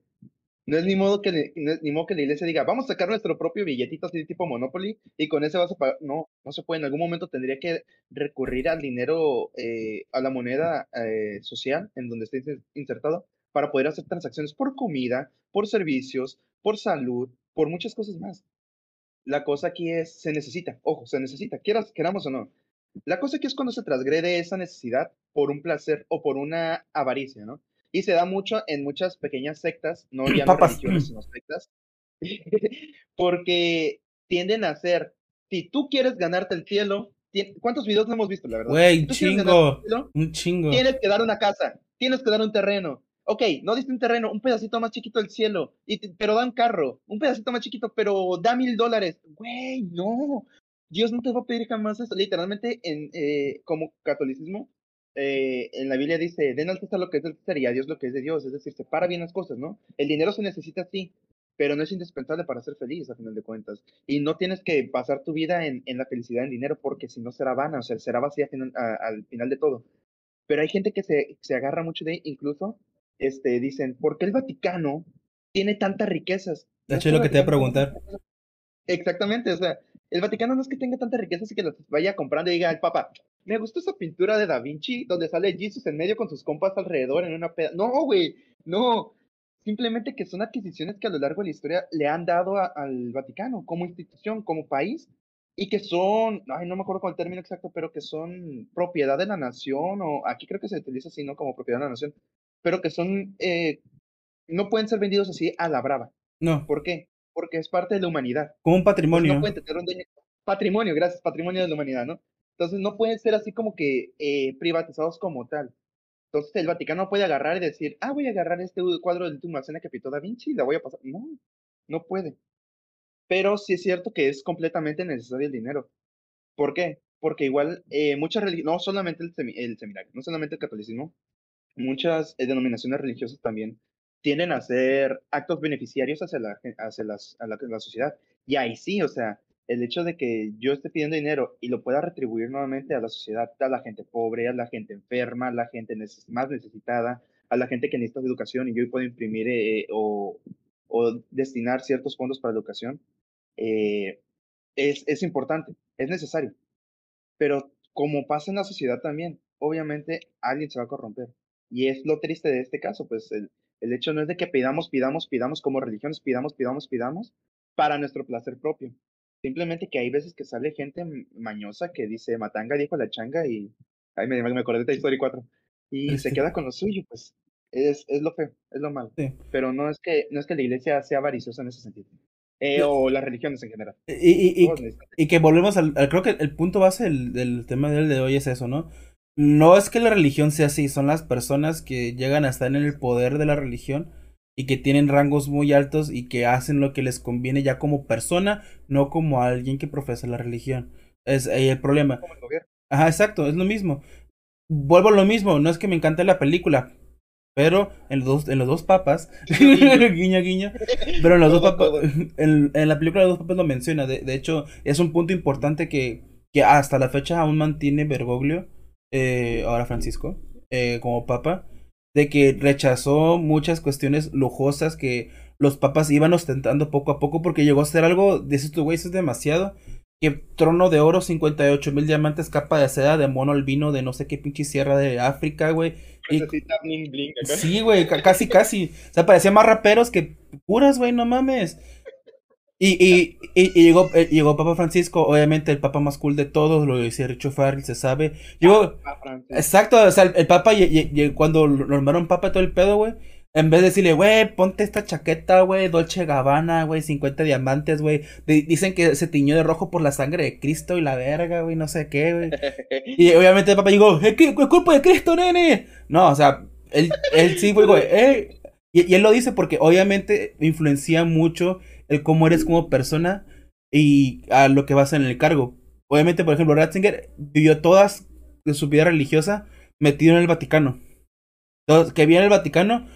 No es ni modo que, ni modo que la iglesia diga, vamos a sacar nuestro propio billetito así tipo Monopoly y con ese vas a pagar. No, no se puede. En algún momento tendría que recurrir al dinero, eh, a la moneda eh, social en donde esté insertado para poder hacer transacciones por comida, por servicios, por salud, por muchas cosas más. La cosa aquí es, se necesita, ojo, se necesita, quieras, queramos o no. La cosa aquí es cuando se transgrede esa necesidad por un placer o por una avaricia, ¿no? Y se da mucho en muchas pequeñas sectas, no ya no religiones, sino sectas, porque tienden a ser, si tú quieres ganarte el cielo, ¿cuántos videos no hemos visto, la verdad? Güey, chingo, un chingo. Tienes que dar una casa, tienes que dar un terreno, ok, no diste un terreno, un pedacito más chiquito del cielo, y pero da un carro, un pedacito más chiquito, pero da mil dólares. Güey, no. Dios no te va a pedir jamás eso. Literalmente, en, eh, como catolicismo, eh, en la Biblia dice, den al César lo que es del César y a Dios lo que es de Dios. Es decir, separa bien las cosas, ¿no? El dinero se necesita sí, pero no es indispensable para ser feliz, a final de cuentas. Y no tienes que pasar tu vida en, en la felicidad en dinero, porque si no será vana, o sea, será vacía al final de todo. Pero hay gente que se, se agarra mucho de, incluso, este, dicen, ¿por qué el Vaticano tiene tantas riquezas? De hecho, es lo que te voy a preguntar. Exactamente, o sea, el Vaticano no es que tenga tantas riquezas y que las vaya comprando y diga el Papa, me gustó esa pintura de Da Vinci donde sale Jesus en medio con sus compas alrededor en una peda. No, güey, no. Simplemente que son adquisiciones que a lo largo de la historia le han dado al Vaticano como institución, como país, y que son, ay, no me acuerdo con el término exacto, pero que son propiedad de la nación, o aquí creo que se utiliza así, ¿no? Como propiedad de la nación, pero que son, eh, no pueden ser vendidos así a la brava. No. ¿Por qué? Porque es parte de la humanidad. Como un patrimonio. no pueden tener un Patrimonio, gracias, patrimonio de la humanidad, ¿no? Entonces no pueden ser así como que eh, privatizados como tal. Entonces el Vaticano no puede agarrar y decir, ah, voy a agarrar este cuadro del última cena que pintó Da Vinci y la voy a pasar. No, no puede. Pero sí es cierto que es completamente necesario el dinero. ¿Por qué? Porque igual eh, muchas religiones, no solamente el, el, seminario, no solamente el catolicismo, muchas eh, denominaciones religiosas también tienden a hacer actos beneficiarios hacia la, hacia las, a la, sociedad. Y ahí sí, o sea, el hecho de que yo esté pidiendo dinero y lo pueda retribuir nuevamente a la sociedad, a la gente pobre, a la gente enferma, a la gente más necesitada, a la gente que necesita educación y yo puedo imprimir eh, o, o, destinar ciertos fondos para educación, eh, es, es importante, es necesario. Pero como pasa en la sociedad también, obviamente alguien se va a corromper. Y es lo triste de este caso, pues el, el hecho no es de que pidamos, pidamos, pidamos como religiones, pidamos, pidamos, pidamos para nuestro placer propio. Simplemente que hay veces que sale gente mañosa que dice, Matanga dijo la changa y... Ay, me, me acordé de Toy Story 4. Y se queda con lo suyo, pues es, es lo feo, es lo malo. Pero no es, que, no es que la iglesia sea avariciosa en ese sentido. Eh, o las religiones en general. Y, y, y, que volvemos al, Creo que el punto base del, del tema del de hoy es eso, ¿no? No es que la religión sea así, son las personas que llegan a estar en el poder de la religión y que tienen rangos muy altos y que hacen lo que les conviene ya como persona, no como alguien que profesa la religión. Es ahí el problema. Ajá, exacto, es lo mismo. Vuelvo a lo mismo, no es que me encante la película, pero en los dos, en los dos papas, guiño, guiño, pero en los dos papas, en, en, la película de los dos papas lo menciona, de, de, hecho es un punto importante que, que hasta la fecha aún mantiene Bergoglio, eh, ahora Francisco, eh, como papa, de que rechazó muchas cuestiones lujosas que los papas iban ostentando poco a poco porque llegó a ser algo, dices tú, güey, eso es demasiado, que trono de oro, 58 mil diamantes, capa de seda de mono albino de no sé qué pinche sierra de África, güey. sí, güey, casi, casi. O sea, parecía más raperos que puras, güey, no mames. Y, y, y, llegó, eh, llegó Papa Francisco, obviamente el Papa más cool de todos, lo dice Richo Farrell, se sabe. Llegó, exacto, o sea, el, Papa, cuando lo nombraron Papa todo el pedo, güey, en vez de decirle, güey, ponte esta chaqueta, güey, Dolce Gabbana, güey, 50 diamantes, güey. Dicen que se tiñó de rojo por la sangre de Cristo y la verga, güey, no sé qué, güey. y obviamente el papá dijo, ¿es, es culpa de Cristo, nene? No, o sea, él, él sí, güey, eh. Y, y, él lo dice porque obviamente influencia mucho el cómo eres como persona y a lo que vas en el cargo. Obviamente, por ejemplo, Ratzinger vivió toda su vida religiosa metido en el Vaticano. Entonces, que viene el Vaticano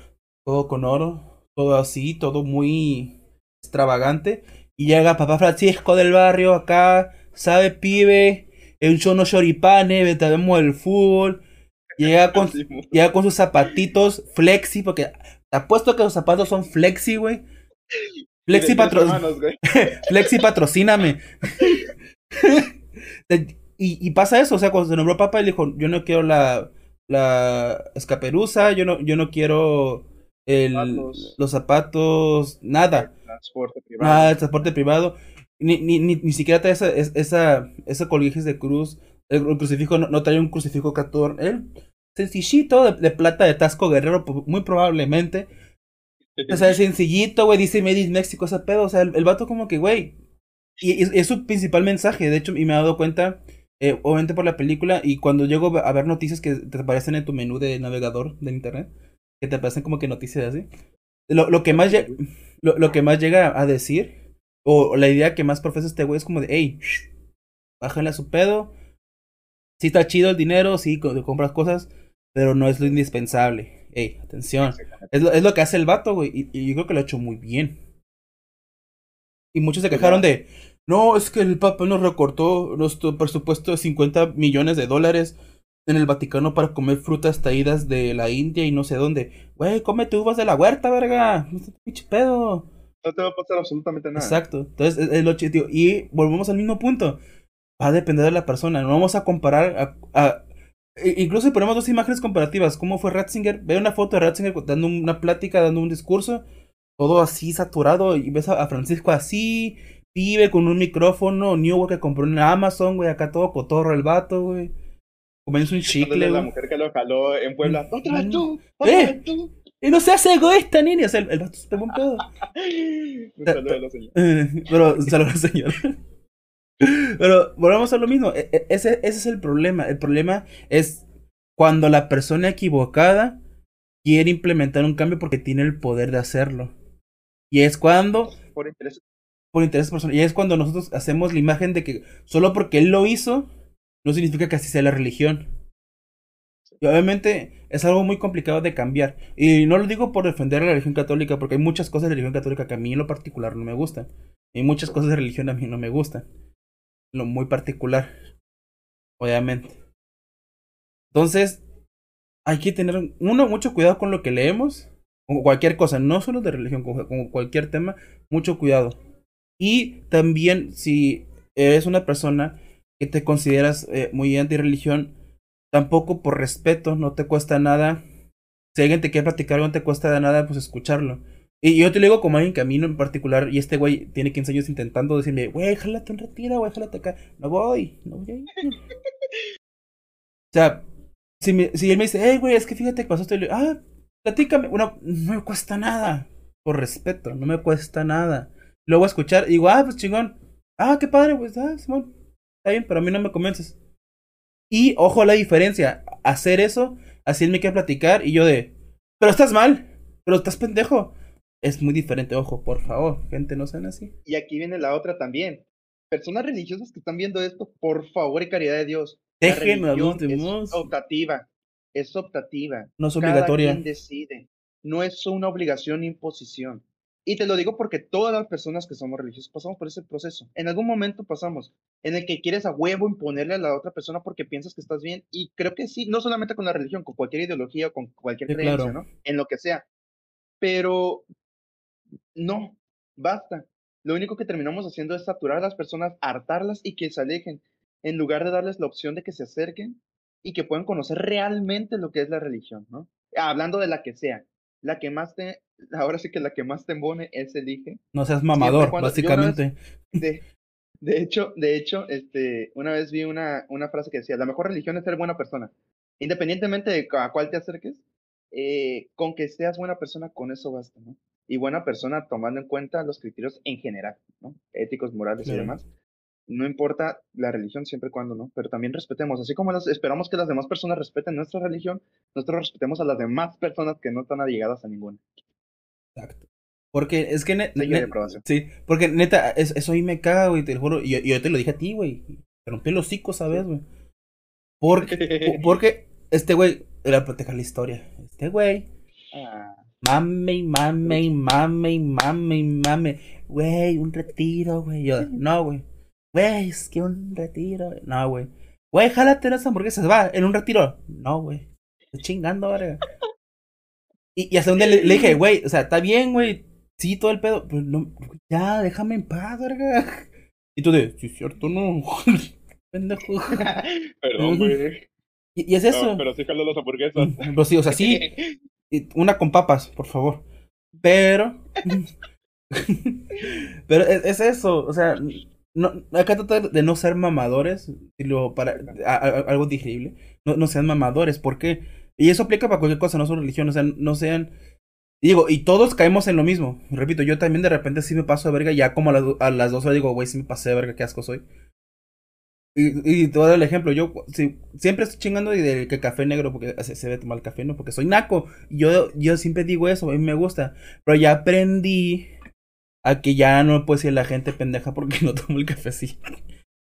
todo con oro, todo así, todo muy extravagante. Y llega papá Francisco del barrio acá, sabe pibe, el chono choripane, vemos el fútbol. Llega con, llega con sus zapatitos flexi, porque te apuesto que los zapatos son flexi, güey. Flexi, patro... flexi patrocíname. y, y, pasa eso, o sea, cuando se nombró papá, él dijo, yo no quiero la, la escaperuza, yo no, yo no quiero el, los zapatos, nada. El transporte privado. Nada, el transporte privado. Ni, ni, ni, ni siquiera trae esa, esa, esa colijes de cruz. El, crucifijo no, trae un crucifijo cator. Él, sencillito, de, plata de Tasco Guerrero, muy probablemente. O sea, sencillito, güey, dice Made México, ese pedo. O sea, el, vato como que, güey. Y, es su principal mensaje, de hecho, y me he dado cuenta, eh, obviamente por la película, y cuando llego a ver noticias que te aparecen en tu menú de navegador del internet, que te parecen como que noticias así. Lo, lo que más lo, lo, que más llega a decir, o, la idea que más profesa este güey es como de, hey, bájale a su pedo. Sí está chido el dinero, sí, compras cosas, pero no es lo indispensable. Hey, atención. Es lo, es lo que hace el vato, güey, y, y, yo creo que lo ha hecho muy bien. Y muchos se quejaron de, no, es que el Papa nos recortó nuestro presupuesto de 50 millones de dólares en el Vaticano para comer frutas traídas de la India y no sé dónde. Güey, cómete uvas de la huerta, verga. No pinche pedo. No te va a pasar absolutamente nada. Exacto. Entonces, es, lo chido. Y volvemos al mismo punto. va a depender de la persona. No vamos a comparar a, a- incluso si ponemos dos imágenes comparativas, ¿cómo fue Ratzinger? Ve una foto de Ratzinger dando una plática, dando un discurso, todo así saturado, y ves a, a Francisco así, pibe con un micrófono, New que compró en Amazon, güey, acá todo cotorro el vato, güey. Comienza un chicle, la mujer que lo jaló en Puebla. ¡Otra vez tú! ¡Eh! ¡Otra vez tú! Y no se hace egoísta, niña. O sea, el, vato se pegó un pedo. Un saludo a la señora. Eh, Pero, saludos, señor. Pero volvemos a lo mismo. E- e- Ese, ese es el problema. El problema es cuando la persona equivocada quiere implementar un cambio porque tiene el poder de hacerlo. Y es cuando, Por interés. por interés personal, y es cuando nosotros hacemos la imagen de que solo porque él lo hizo, no significa que así sea la religión. Y obviamente es algo muy complicado de cambiar. Y no lo digo por defender a la religión católica, porque hay muchas cosas de religión católica que a mí en lo particular no me gustan. Y muchas cosas de religión a mí no me gustan. Lo muy particular. Obviamente. Entonces, hay que tener, uno, mucho cuidado con lo que leemos. Con cualquier cosa, no solo de religión, con, cualquier tema, mucho cuidado. Y también, si eres una persona que te consideras eh, muy anti-religión, tampoco por respeto, no te cuesta nada. Si alguien te quiere platicar, no te cuesta nada, pues escucharlo. Y yo te lo digo como alguien que a en particular, y este güey tiene 15 años intentando decirme, güey, jálate un retiro, güey, jálate acá. No voy, no voy a ir. O sea, si, si él me dice, hey, güey, es que fíjate que pasó esto, y le digo, ah, platícame. Bueno, no me cuesta nada. Por respeto, no me cuesta nada. Luego a escuchar, y digo, ah, pues chingón. Ah, qué padre, pues, ah, Simón. Está bien, pero a mí no me convences. Y ojo la diferencia. Hacer eso, así él me quiere platicar y yo de, pero estás mal, pero estás pendejo. Es muy diferente, ojo, por favor, gente, no sean así. Y aquí viene la otra también. Personas religiosas que están viendo esto, por favor y caridad de Dios. la Dejen a los religión. Es optativa. Es optativa. No es Cada obligatoria. quien decide. No es una obligación ni imposición. Y te lo digo porque todas las personas que somos religiosas pasamos por ese proceso. En algún momento pasamos en el que quieres a huevo imponerle a la otra persona porque piensas que estás bien. Y creo que sí, no solamente con la religión, con cualquier ideología o con cualquier Sí, creencia, claro. ¿no? En lo que sea. Pero no, basta. Lo único que terminamos haciendo es saturar a las personas, hartarlas y que se alejen, en lugar de darles la opción de que se acerquen y que puedan conocer realmente lo que es la religión, ¿no? Hablando de la que sea, la que más te, ahora sí que la que más te embone es elige. No seas mamador, cuando- vez- básicamente. De, de hecho, de hecho, este, una vez vi una, una frase que decía, la mejor religión es ser buena persona. Independientemente de a cuál te acerques, eh, con que seas buena persona, con eso basta, ¿no? Y buena persona tomando en cuenta los criterios en general, ¿no? Éticos, morales y demás. No importa la religión siempre y cuando, ¿no? Pero también respetemos, así como las, esperamos que las demás personas respeten nuestra religión, nosotros respetemos a las demás personas que no están allegadas a ninguna. Exacto. Porque es que. sí, porque neta, es- eso ahí me caga, güey, te lo juro. Y yo, te lo dije a ti, güey. Te rompí el hocico, ¿sabes, güey? Porque, po- porque este güey, era proteger la historia. Este güey, Ah, mame y mame y mame y mame y mame. Güey, un retiro, güey. Yo, no, güey. Güey, es que un retiro. No, güey. Güey, jálate las hamburguesas, va, en un retiro. No, güey. Estoy chingando, verga. Y, y hasta día le, le dije, güey, o sea, está bien, güey. Sí, todo el pedo. Pero no, ya, déjame en paz, verga. Y tú de, sí, es cierto, no. Pendejo. Perdón, güey. Y, y es eso. No, pero sí jalo las hamburguesas. Pero sí, o sea, sí. Una con papas, por favor. Pero. pero es, es eso. O sea, no, acá trata de no ser mamadores. Para algo digerible. No, no sean mamadores. ¿Por qué? Y eso aplica para cualquier cosa, no solo religión. O sea, no sean. Digo, y todos caemos en lo mismo. Repito, yo también de repente sí me paso de verga. Ya como a las, a las dos horas digo, güey, sí me pasé de verga, qué asco soy. Y, y te voy a dar el ejemplo. Yo siempre estoy chingando y de que café negro, porque se, debe tomar el café, ¿no? Porque soy naco. Yo, yo siempre digo eso, a mí me gusta. Pero ya aprendí a que ya no puedo a la gente pendeja porque no tomo el café así.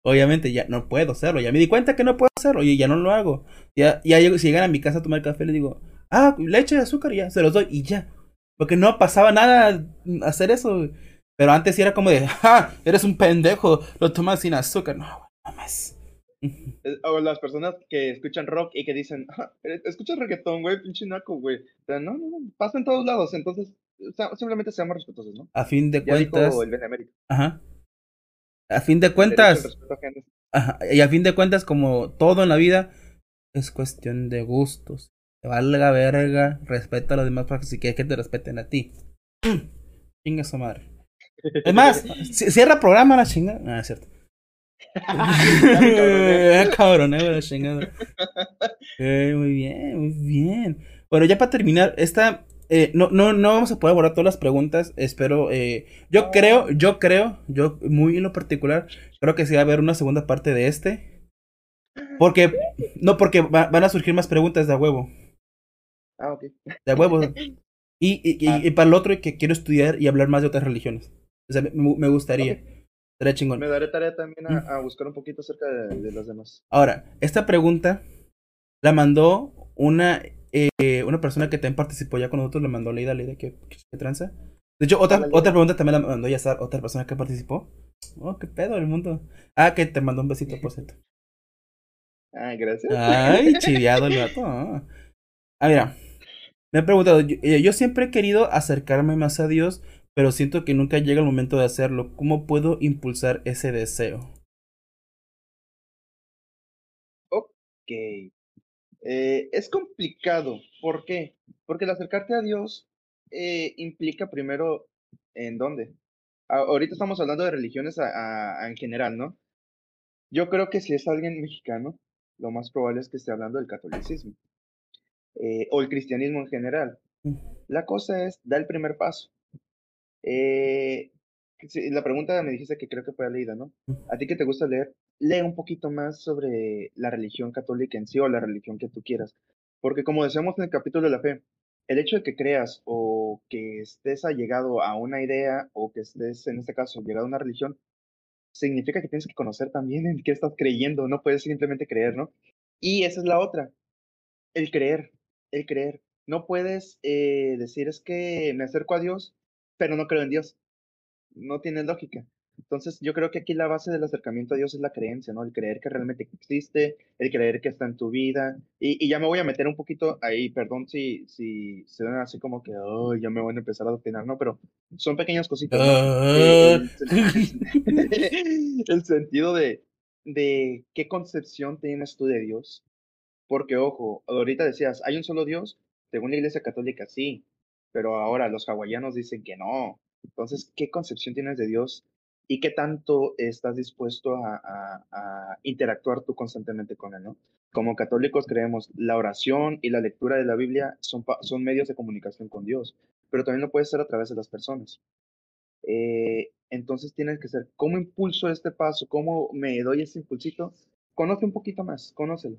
Obviamente ya no puedo hacerlo. Ya me di cuenta que no puedo hacerlo y ya no lo hago. Ya, ya si llegan a mi casa a tomar café, les digo, ah, leche de azúcar, ya, se los doy y ya. Porque no pasaba nada hacer eso. Pero antes sí era como de, ah, eres un pendejo, lo tomas sin azúcar. No, güey, no más. Eh, O las personas que escuchan rock y que dicen, "Ah, eh, escuchas reggaetón, güey, pinche naco, güey. O sea, no, no, no, pasa en todos lados, entonces o sea, simplemente seamos respetuosos, ¿no? A fin de Ya cuentas, dijo el Benemérito. ajá. A fin de cuentas. Ajá, y a fin de cuentas, como todo en la vida, es cuestión de gustos. Te valga verga, respeta a los demás para que si quieres que te respeten a ti. Chinga su madre. Es más, ci- cierra programa la chingada. No, es cierto. Cabrón, eh, chingada. Eh, muy bien, muy bien. Bueno, ya para terminar, esta. eh, no, no, no vamos a poder abordar todas las preguntas. Espero. eh, yo creo, yo creo, yo muy en lo particular, creo que sí va a haber una segunda parte de este. Porque. No, porque va- van a surgir más preguntas de a huevo. Ah, ok. De a huevo. Y, y, Ah. para el otro que quiero estudiar y hablar más de otras religiones. O sea, me, me gustaría. Estaría chingón. Me daré tarea también a, a buscar un poquito acerca de, de las demás. Ahora, esta pregunta la mandó una, eh, una persona que también participó ya con nosotros, la mandó Leida, Leida, ¿qué, qué tranza? De hecho, otra, Hola, otra pregunta también la mandó ya otra persona que participó. Oh, qué pedo el mundo. Ah, que te mandó un besito, por cierto. Ah, gracias. Ay, chiviado el gato. Ah, Ah, mira. Me he preguntado, yo, eh, yo siempre he querido acercarme más a Dios, pero siento que nunca llega el momento de hacerlo. ¿Cómo puedo impulsar ese deseo? Ok. Eh, es complicado. ¿Por qué? Porque el acercarte a Dios eh, implica primero en dónde. A- ahorita estamos hablando de religiones a- en general, ¿no? Yo creo que si es alguien mexicano, lo más probable es que esté hablando del catolicismo eh, o el cristianismo en general. La cosa es, da el primer paso. Eh, la pregunta me dijiste que creo que fue leída, ¿no? A ti que te gusta leer, lee un poquito más sobre la religión católica en sí o la religión que tú quieras. Porque como decíamos en el capítulo de la fe, el hecho de que creas o que estés allegado a una idea o que estés, en este caso, llegado a una religión, significa que tienes que conocer también en qué estás creyendo, no puedes simplemente creer, ¿no? Y esa es la otra, el creer, el creer. No puedes eh, decir es que me acerco a Dios, pero no creo en Dios. No tiene lógica. Entonces, yo creo que aquí la base del acercamiento a Dios es la creencia, ¿no? El creer que realmente existe, el creer que está en tu vida. Y, y ya me voy a meter un poquito ahí, perdón si, si se ven así como que, oh, ya me voy a empezar a adoctrinar, ¿no? Pero son pequeñas cositas, ¿no? Ah. el, el sentido de, de qué concepción tienes tú de Dios. Porque, ojo, ahorita decías, ¿hay un solo Dios? Según la Iglesia Católica, sí. Pero ahora los hawaianos dicen que no. Entonces, ¿qué concepción tienes de Dios? ¿Y qué tanto estás dispuesto a, interactuar tú constantemente con Él? Como católicos creemos, la oración y la lectura de la Biblia son medios de comunicación con Dios, pero también lo puede ser a través de las personas. Eh, entonces tienes que ser, ¿cómo impulso este paso? ¿Cómo me doy ese impulsito? Conoce un poquito más, conócelo.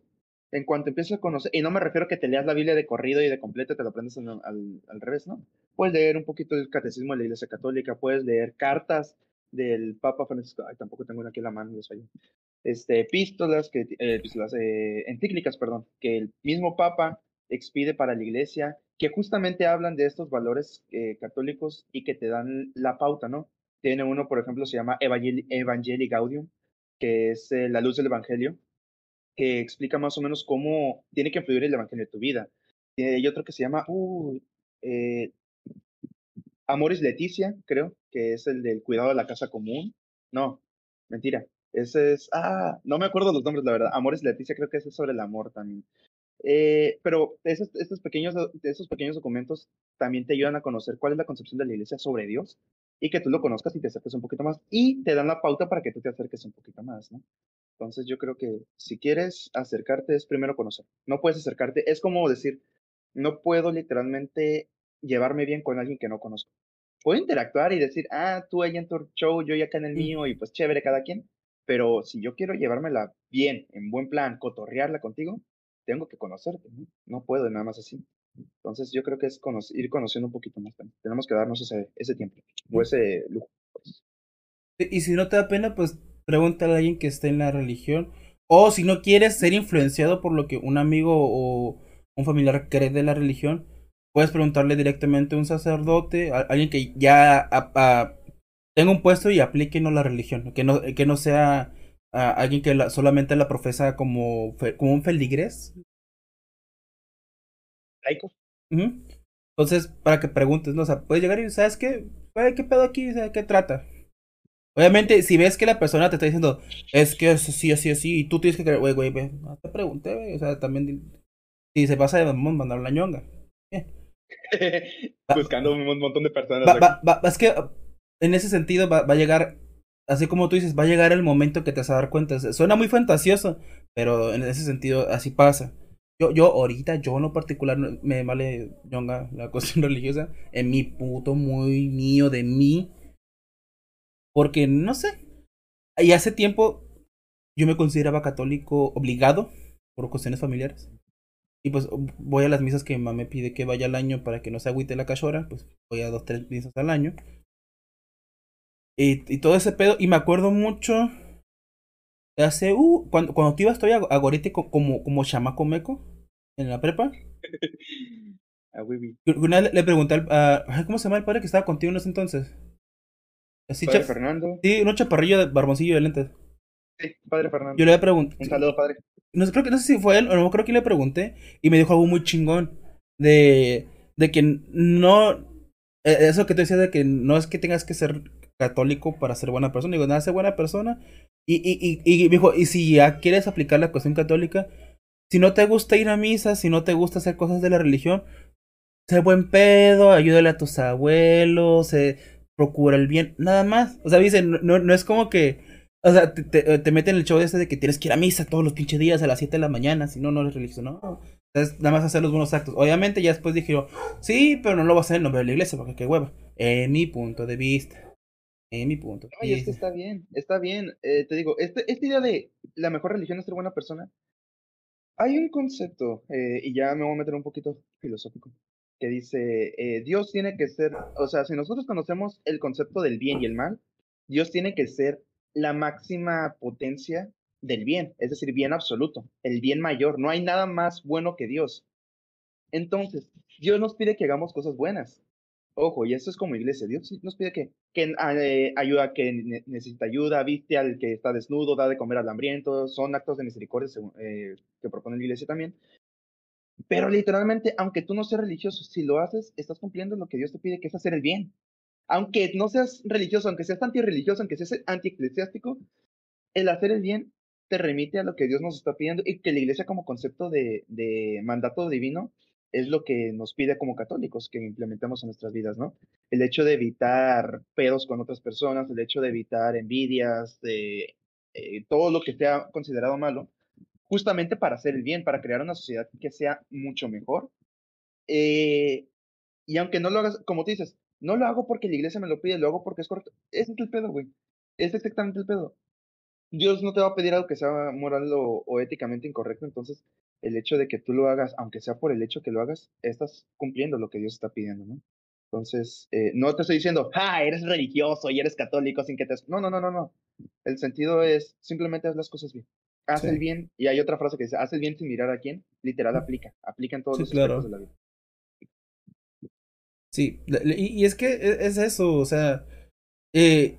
En cuanto empieces a conocer, y no me refiero a que te leas la Biblia de corrido y de completo, te lo aprendes al, al, revés, ¿no? Puedes leer un poquito del catecismo de la Iglesia Católica, puedes leer cartas del Papa Francisco, ay, tampoco tengo una aquí en la mano, les fallo. Este, epístolas, que, eh, epístolas, eh, encíclicas, perdón, que el mismo Papa expide para la Iglesia, que justamente hablan de estos valores eh, católicos y que te dan la pauta, ¿no? Tiene uno, por ejemplo, se llama Evangelii Gaudium, que es eh, la luz del Evangelio, que explica más o menos cómo tiene que influir el Evangelio en tu vida. Y hay otro que se llama uh, eh, Amoris Leticia, creo, que es el del cuidado de la casa común. No, mentira. Ese es, ah, no me acuerdo los nombres, la verdad. Amoris Leticia creo que ese es sobre el amor también. Eh, pero esos, pequeños, esos pequeños documentos también te ayudan a conocer cuál es la concepción de la iglesia sobre Dios y que tú lo conozcas y te acerques un poquito más y te dan la pauta para que tú te acerques un poquito más, ¿no? Entonces yo creo que si quieres acercarte es primero conocer. No puedes acercarte, es como decir, no puedo literalmente llevarme bien con alguien que no conozco. Puedo interactuar y decir, ah, tú ahí en tu show, yo ya acá en el mío y pues chévere cada quien. Pero si yo quiero llevármela bien, en buen plan, cotorrearla contigo, tengo que conocerte, ¿no? No puedo nada más así. Entonces yo creo que es cono ir conociendo un poquito más. También. Tenemos que darnos ese, ese tiempo o ese lujo. Pues. Y si no te da pena, pues pregúntale a alguien que esté en la religión. O si no quieres ser influenciado por lo que un amigo o un familiar cree de la religión, puedes preguntarle directamente a un sacerdote, a alguien que ya a, a, tenga un puesto y aplique no la religión, que no, que no sea a alguien que la, solamente la profesa como, como un feligrés. Laico. Uh -huh. Entonces, para que preguntes, ¿no? O sea, puedes llegar y, ¿sabes qué? ¿Qué pedo aquí? ¿Sabes qué trata? Obviamente, si ves que la persona te está diciendo, es que es así, así, así, y tú tienes que creer, güey, güey, ve, no te pregunté, güey, o sea, también, si se pasa de mamón, mandar la ñonga. Buscando un montón de personas. Va, aquí. va, va, es que en ese sentido va, a llegar, así como tú dices, va a llegar el momento que te vas a dar cuenta. Suena muy fantasioso, pero en ese sentido así pasa. Yo, yo ahorita, yo en lo particular, me vale ñonga la cuestión religiosa, en mi puto muy mío de mí. Porque, no sé, y hace tiempo yo me consideraba católico obligado por cuestiones familiares. Y pues voy a las misas que mi mamá me pide que vaya al año para que no se agüite la cachora, pues voy a dos, tres misas al año. Y, y todo ese pedo, y me acuerdo mucho de hace, uh, cuando, cuando te ibas todavía a Gorete co- como, como chamaco meco en la prepa. Una vez le pregunté al, ay, ¿cómo se llama el padre que estaba contigo en ese entonces? Así, Padre Fernando. sí, un chaparrillo de barboncillo de lentes. Sí, padre Fernando. Yo le preguntado, Un saludo, padre. no sé, creo que no sé si fue él o no, creo que le pregunté y me dijo algo muy chingón de, de que no, eh, eso que te decía de que no es que tengas que ser católico para ser buena persona, digo, nada, ser buena persona y, y, y, y me dijo, y si ya quieres aplicar la cuestión católica, si no te gusta ir a misa, si no te gusta hacer cosas de la religión, sé buen pedo, ayúdale a tus abuelos, eh, procura el bien, nada más, o sea, dice, no, no, no es como que o sea, te, te, te meten el show ese de que tienes que ir a misa todos los pinches días a las 7 de la mañana, si no, no eres religioso, no. Entonces, nada más hacer los buenos actos. Obviamente, ya después dije yo, sí, pero no lo voy a hacer en nombre de la iglesia, porque qué hueva. En mi punto de vista. En mi punto de Oye, es que está bien, está bien. Eh, te digo, este, esta idea de la mejor religión es ser buena persona. Hay un concepto, eh, y ya me voy a meter un poquito filosófico, que dice, eh, Dios tiene que ser, o sea, si nosotros conocemos el concepto del bien y el mal, Dios tiene que ser la máxima potencia del bien, es decir, bien absoluto, el bien mayor. No hay nada más bueno que Dios. Entonces, Dios nos pide que hagamos cosas buenas. Ojo, y eso es como iglesia. Dios nos pide que, que eh, ayuda a que ne- necesita ayuda, viste al que está desnudo, da de comer al hambriento. Son actos de misericordia eh, que propone la iglesia también. Pero literalmente, aunque tú no seas religioso, si lo haces, estás cumpliendo lo que Dios te pide, que es hacer el bien. Aunque no seas religioso, aunque seas antirreligioso, aunque seas antieclesiástico, el hacer el bien te remite a lo que Dios nos está pidiendo y que la iglesia como concepto de, mandato divino es lo que nos pide como católicos que implementemos en nuestras vidas, ¿no? El hecho de evitar pedos con otras personas, el hecho de evitar envidias, de eh, todo lo que sea considerado malo, justamente para hacer el bien, para crear una sociedad que sea mucho mejor. Eh, y aunque no lo hagas, como tú dices, no lo hago porque la iglesia me lo pide, lo hago porque es correcto. Ese es el pedo, güey. Es exactamente el pedo. Dios no te va a pedir algo que sea moral o, éticamente incorrecto, entonces el hecho de que tú lo hagas, aunque sea por el hecho que lo hagas, estás cumpliendo lo que Dios está pidiendo, ¿no? Entonces, eh, no te estoy diciendo, ah, eres religioso y eres católico sin que te... No, no, no, no, no. El sentido es, simplemente haz las cosas bien. Haz Sí. el bien, y hay otra frase que dice, haz el bien sin mirar a quién, literal aplica, aplica en todos Sí, los claro. aspectos de la vida. Sí, y, y es que e- es eso, o sea, eh,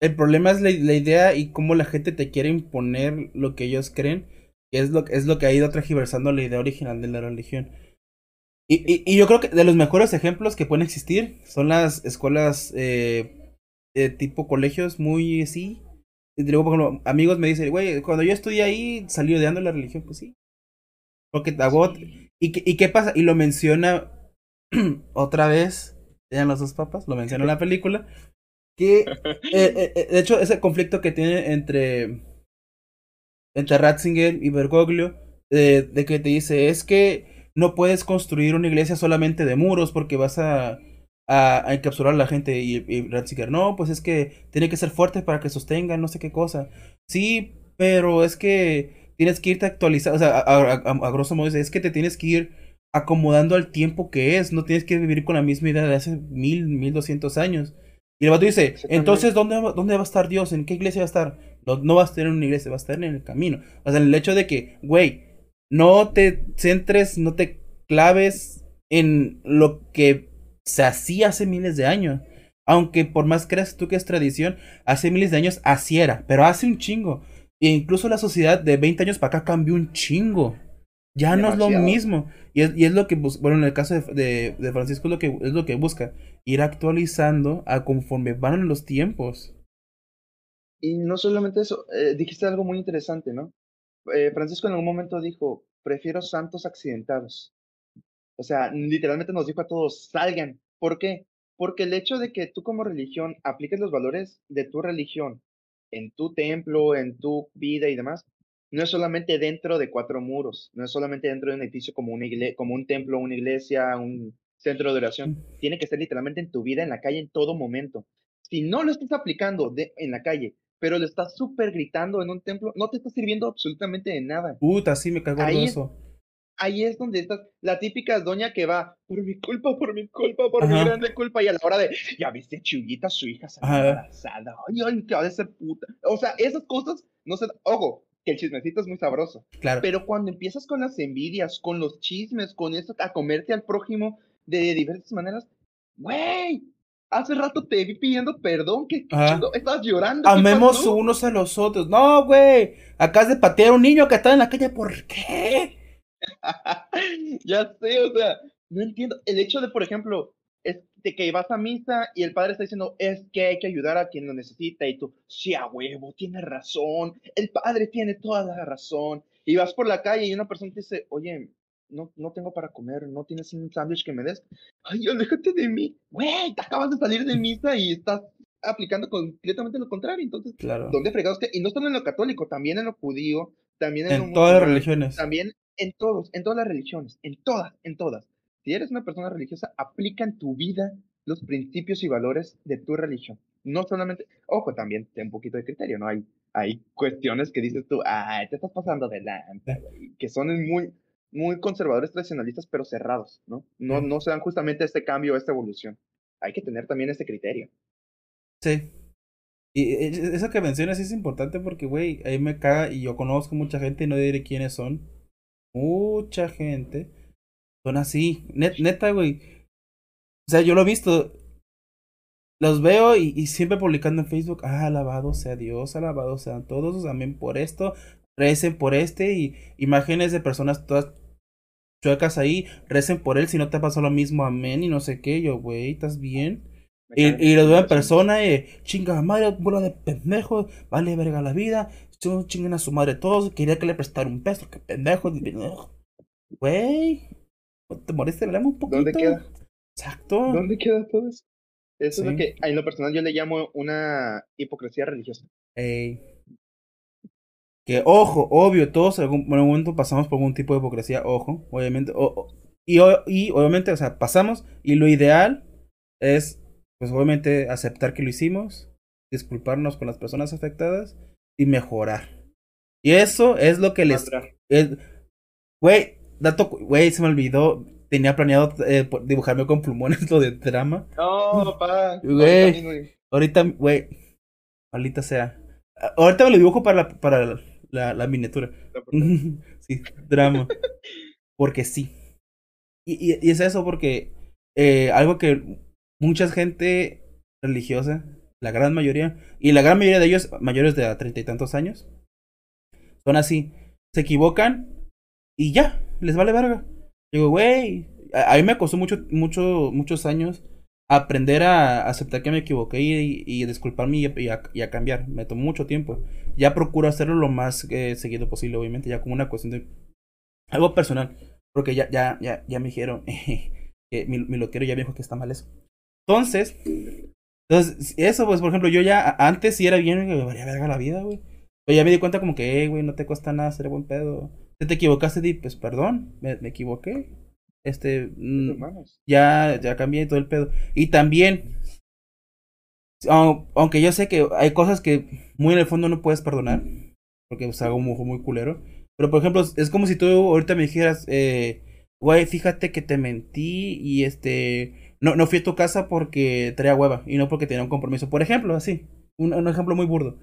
el problema es la, la idea y cómo la gente te quiere imponer lo que ellos creen, que es lo, es lo que ha ido transgiversando la idea original de la religión. Y, y, y yo creo que de los mejores ejemplos que pueden existir son las escuelas eh, de tipo colegios muy así. Y luego, por ejemplo, amigos me dicen, güey, cuando yo estudié ahí salí odiando la religión, pues sí. Porque te hago- ¿Y, qué- ¿Y qué pasa? Y lo menciona otra vez, eran los dos papas, lo menciona en la película, que eh, eh, eh, de hecho ese conflicto que tiene entre entre Ratzinger y Bergoglio, eh, de que te dice, es que no puedes construir una iglesia solamente de muros porque vas a, a, a encapsular a la gente y, y Ratzinger, no, pues es que tiene que ser fuerte para que sostenga no sé qué cosa. Sí, pero es que tienes que irte actualizando, o sea, a, grosso modo dice, es que te tienes que ir acomodando al tiempo que es, no tienes que vivir con la misma idea de hace mil, mil doscientos años. Y el vato dice, entonces, ¿dónde, va- ¿dónde va a estar Dios? ¿En qué iglesia va a estar? No, no vas a estar en una iglesia, vas a estar en el camino. O sea, el hecho de que, güey, no te centres, no te claves en lo que se hacía hace miles de años. Aunque por más creas tú que es tradición, hace miles de años así era, pero hace un chingo. E incluso la sociedad de 20 años para acá cambió un chingo. Ya no es lo mismo. Y es, y es lo que, bueno, en el caso de, de, de Francisco es lo, que, es lo que busca. Ir actualizando a conforme van los tiempos. Y no solamente eso, eh, dijiste algo muy interesante, ¿no? Eh, Francisco en algún momento dijo, prefiero santos accidentados. O sea, literalmente nos dijo a todos, salgan. ¿Por qué? Porque el hecho de que tú como religión apliques los valores de tu religión en tu templo, en tu vida y demás, no es solamente dentro de cuatro muros, no es solamente dentro de un edificio como, una como un templo, una iglesia, un centro de oración. Tiene que ser literalmente en tu vida, en la calle, en todo momento. Si no lo estás aplicando de, en la calle, pero lo estás súper gritando en un templo, no te está sirviendo absolutamente de nada. Puta, sí me cago en Ahí- eso. Ahí es donde estás, la típica doña que va, por mi culpa, por mi culpa, por mi grande culpa, y a la hora de, ya viste, Chuyita, su hija se embarazada, ay, ay, que ha de ser puta. O sea, esas cosas, no sé, ojo, que el chismecito es muy sabroso, Claro. pero cuando empiezas con las envidias, con los chismes, con eso, a comerte al prójimo de diversas maneras, güey, hace rato te vi pidiendo perdón, que estabas llorando. ¿qué Amemos unos a los otros. No, güey. Acá de patear a un niño que está en la calle. ¿Por qué? ya sé, o sea, no entiendo. El hecho de, por ejemplo, es de que vas a misa y el padre está diciendo, es que hay que ayudar a quien lo necesita, y tú, sí, a huevo, tienes razón, el padre tiene toda la razón. Y vas por la calle y una persona te dice, oye, no, no tengo para comer, no tienes un sándwich que me des. Ay, aléjate de mí. Güey, te acabas de salir de misa y estás aplicando completamente lo contrario. Entonces, Claro. ¿dónde fregados? Y no solo en lo católico, también en lo judío, también en, lo todas las religiones. también en todos, en todas las religiones, en todas, en todas. Si eres una persona religiosa, aplica en tu vida los principios y valores de tu religión. No solamente, ojo, también ten un poquito de criterio, ¿no? Hay, hay cuestiones que dices tú, ay, te estás pasando de lanza, güey", que son muy, muy conservadores, tradicionalistas, pero cerrados, ¿no? No, no se dan justamente este cambio, esta evolución. Hay que tener también ese criterio. Sí. Y e- eso que mencionas es importante porque, güey, ahí me caga y yo conozco mucha gente y no diré quiénes son. Mucha gente son así. Net- neta, güey. O sea, yo lo he visto. Los veo y, y siempre publicando en Facebook. Ah, alabado sea Dios, alabado sean todos. Amén por esto. Recen por este. Y imágenes de personas todas chuecas ahí. Recen por él si no te pasó lo mismo. Amén. Y no sé qué. Yo, güey, ¿estás bien? Y, y lo veo en persona y chinga madre, bola de pendejos, vale verga la vida, son chinguen a su madre todos, quería que le prestara un peso, que pendejo, güey, ¿no te moriste el un poquito. ¿Dónde queda? Exacto. ¿Dónde queda todo eso? Eso es lo que en lo personal yo le llamo una hipocresía religiosa. Ey. Que ojo, obvio, todos en algún, en algún momento pasamos por algún tipo de hipocresía, ojo, obviamente, o- o- y, o- y obviamente, o sea, pasamos, y lo ideal es, pues obviamente, aceptar que lo hicimos, disculparnos con las personas afectadas y mejorar. Y eso es lo que les... Güey, dato, güey, se me olvidó, tenía planeado eh, dibujarme con plumones lo de drama. No, papá. Güey. ahorita güey. Maldita sea. Ahorita me lo dibujo para la, para la, la- la miniatura. Sí, drama. Porque sí. Y, y, y es eso porque eh, algo que mucha gente religiosa, la gran mayoría, y la gran mayoría de ellos mayores de treinta y tantos años, son así. Se equivocan y ya, les vale verga. Digo, güey, a, mí me costó mucho, mucho, muchos años aprender a aceptar que me equivoqué y, disculparme y, a, cambiar. Me tomó mucho tiempo. Ya procuro hacerlo lo más eh, seguido posible, obviamente, ya como una cuestión de algo personal. Porque ya, ya, ya, ya me dijeron que mi, mi loquero ya me dijo que está mal eso. Entonces, entonces, eso, pues, por ejemplo, yo ya antes sí era bien, me valía verga la vida, güey. Pero ya me di cuenta como que, eh, güey, no te cuesta nada ser buen pedo. Si te equivocaste, di, pues, perdón, me, me equivoqué. Este, mm, Hermanos. ya, ya cambié todo el pedo. Y también, au- aunque yo sé que hay cosas que muy en el fondo no puedes perdonar, porque es algo muy, muy culero. Pero por ejemplo, es como si tú ahorita me dijeras, eh, güey, fíjate que te mentí y este, no, no fui a tu casa porque traía hueva y no porque tenía un compromiso. Por ejemplo, así, un, un ejemplo muy burdo.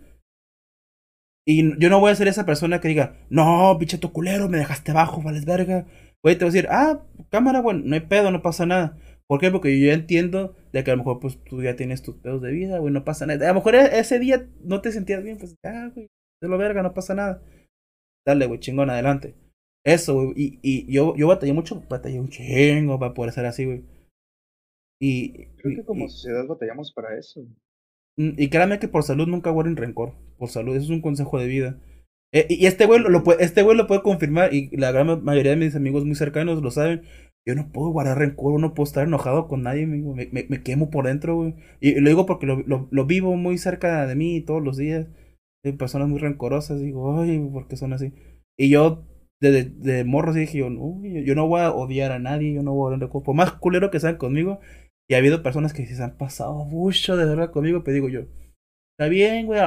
Y yo no voy a ser esa persona que diga, no, bicheto culero, me dejaste abajo, vales verga. Güey, te voy a decir, ah, cámara, bueno, no hay pedo, no pasa nada. ¿Por qué? Porque yo ya entiendo de que a lo mejor pues tú ya tienes tus pedos de vida, güey, no pasa nada. A lo mejor e- ese día no te sentías bien, pues, ah, güey, de lo verga, no pasa nada. Dale, güey, chingón, adelante. Eso, güey, y, y yo, yo batallé mucho, batallé un chingo para poder ser así, güey. Y, Creo y, que como y- sociedad batallamos para eso. Mm, Y créanme que por salud nunca guarden rencor. por salud, eso es un consejo de vida. Eh, y este güey lo, puede, este güey lo puede confirmar y la gran mayoría de mis amigos muy cercanos lo saben. Yo no puedo guardar rencor, no puedo estar enojado con nadie, me, me, me quemo por dentro, güey. Y, lo digo porque lo, lo, lo, vivo muy cerca de mí todos los días. Hay personas muy rencorosas, digo, ay, ¿por qué son así? Y yo, de, de, morro, sí dije, yo, yo no voy a odiar a nadie, yo no voy a odiar rencor. Por más culero que sean conmigo, y ha habido personas que se han pasado mucho de verdad conmigo, pero digo yo, está bien, güey,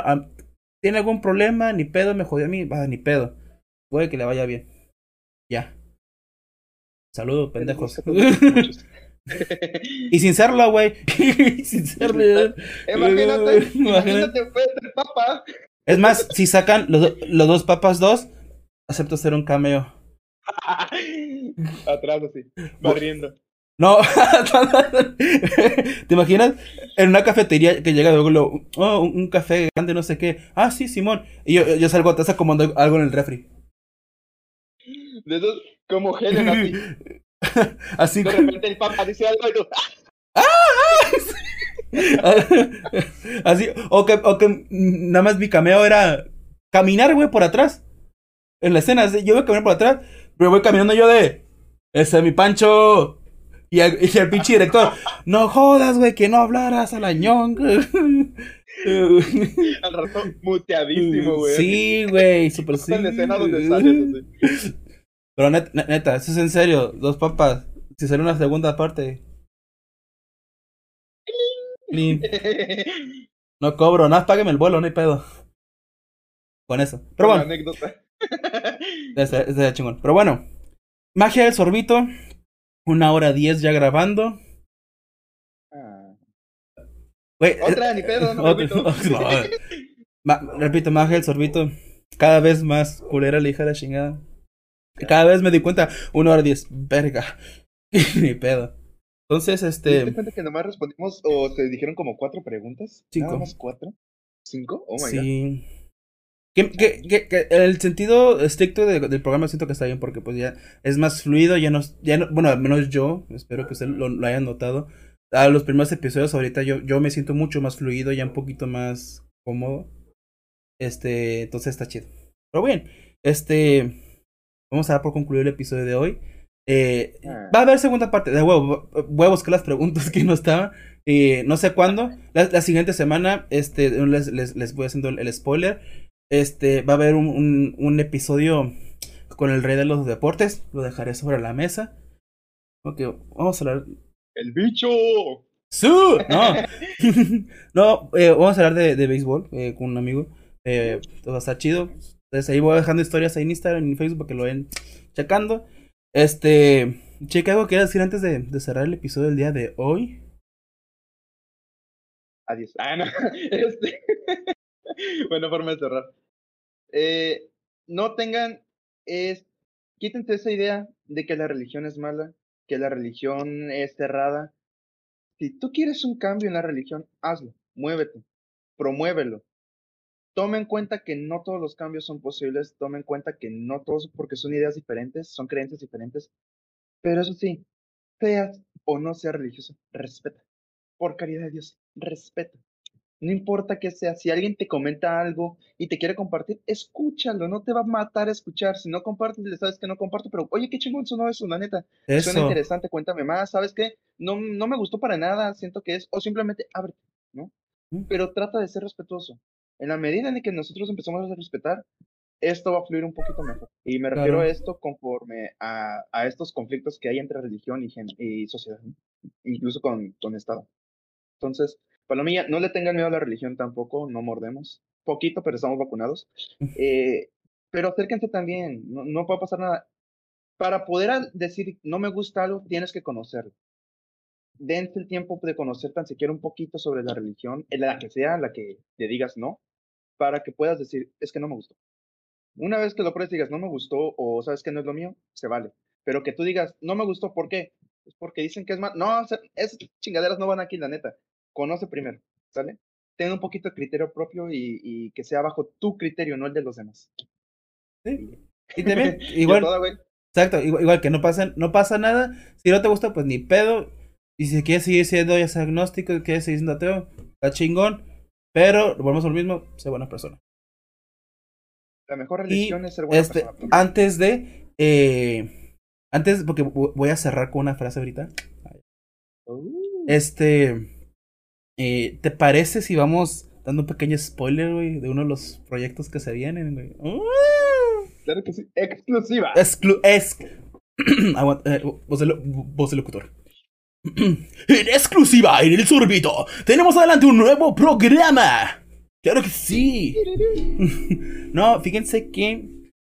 tiene algún problema, ni pedo, me jodió a mí, va, ni pedo. Puede que le vaya bien. Ya. Saludos, pendejos. y sin serlo, güey. sin serlo. imagínate, imagínate, puede ser papa. Es más, si sacan los, los dos papas dos, acepto hacer un cameo. Atrás así, barriendo. No, ¿te imaginas? En una cafetería que llega luego oh, un café grande, no sé qué. Ah, sí, Simón. Y yo, yo salgo atrás acomodando algo en el refri. De esos, como Helen así. así De repente el papá dice algo y tú. ¡Ah! así, o que, o que nada más mi cameo era caminar, güey, por atrás. En la escena, yo voy a caminar por atrás, pero voy caminando yo de. Ese es mi Pancho. Y el, y el pinche director, no jodas, güey, que no hablaras a la ñong. Al rato muteadísimo, güey. Sí, güey, super sí. Donde Pero neta, neta, eso es en serio. Dos papas. Si sale una segunda parte. No cobro, nada, págame el vuelo, no hay pedo. Con eso. Pero bueno. anécdota. Ese, ese es chingón. Pero bueno. Magia del sorbito. Una hora diez ya grabando. Ah. Wey, Otra, ni pedo, no, repito. Ma, repito, magia el sorbito. Cada vez más culera la hija de la chingada. Cada vez me di cuenta, una hora diez, verga. ni pedo. Entonces, este. ¿Te diste cuenta que nomás respondimos o te dijeron como cuatro preguntas? Cinco. ¿Nada más cuatro? ¿Cinco? Oh my sí. Que, que, que, que, el sentido estricto de, del programa siento que está bien porque pues ya es más fluido, ya no, ya no bueno, al menos yo, espero que usted lo, lo hayan notado. A los primeros episodios ahorita yo, yo me siento mucho más fluido, ya un poquito más cómodo. Este, entonces está chido. Pero bien, este, vamos a dar por concluir el episodio de hoy. Eh, Ah. va a haber segunda parte de huevo. Voy a buscar las preguntas que no estaban. Eh, no sé cuándo. La, la siguiente semana, este, les, les, les voy haciendo el spoiler. Este, va a haber un, un, un, episodio con el rey de los deportes. Lo dejaré sobre la mesa. Ok, vamos a hablar. ¡El bicho! ¡Su! No, no eh, vamos a hablar de, de béisbol eh, con un amigo. Eh, todo a estar chido. Entonces ahí voy dejando historias ahí en Instagram y en Facebook para que lo vayan checando. Este, Chica, ¿algo quieras decir antes de, de cerrar el episodio del día de hoy? Adiós. Ah, no. Este... Buena forma de cerrar. Eh, no tengan, es, quítense esa idea de que la religión es mala, que la religión es cerrada. Si tú quieres un cambio en la religión, hazlo, muévete, promuévelo. Toma en cuenta que no todos los cambios son posibles, toma en cuenta que no todos, porque son ideas diferentes, son creencias diferentes. Pero eso sí, seas o no seas religioso, respeta. Por caridad de Dios, respeta. No importa que sea, si alguien te comenta algo y te quiere compartir, escúchalo, no te va a matar a escuchar. Si no compartes, le sabes que no comparto, pero oye, qué chingón sonó eso, la neta. Eso. Suena interesante, cuéntame más, ¿sabes qué? No, no me gustó para nada, siento que es, o simplemente ábrete, ¿no? Mm. Pero trata de ser respetuoso. En la medida en que nosotros empezamos a respetar, esto va a fluir un poquito mejor. Y me refiero Claro. a esto conforme a, a estos conflictos que hay entre religión y, gen- y sociedad, incluso con, con Estado. Entonces, Palomilla, no le tengan miedo a la religión tampoco, no mordemos. Poquito, pero estamos vacunados. Eh, pero acérquense también, no, no a pasar nada. Para poder decir no me gusta algo, tienes que conocerlo. Dense el tiempo de conocer tan siquiera un poquito sobre la religión, en la que sea, la que te digas no, para que puedas decir, es que no me gustó. Una vez que lo pruebes digas, no me gustó o sabes que no es lo mío, se vale. Pero que tú digas, no me gustó, ¿por qué? Es porque dicen que es mal. No, esas chingaderas no van aquí, la neta. Conoce primero, ¿sale? Ten un poquito de criterio propio y, y que sea bajo tu criterio, no el de los demás. Sí. Y también, igual, exacto, igual, igual que no pasa, no pasa nada. Si no te gusta, pues ni pedo. Y si quieres seguir siendo ya sea agnóstico, quieres seguir siendo ateo, está chingón. Pero, volvemos a lo mismo, sé buena persona. La mejor Y religión es ser buena este, persona. antes de. eh, antes, porque vo- voy a cerrar con una frase ahorita. Uh, Este. Eh, ¿Te parece si vamos dando un pequeño spoiler, güey, de uno de los proyectos que se vienen, güey? ¡Uh! claro que sí. Exclusiva. Exclu es. Eh, voz, de lo- voz de locutor. en exclusiva en el sorbito, tenemos adelante un nuevo programa. Claro que sí. no, fíjense que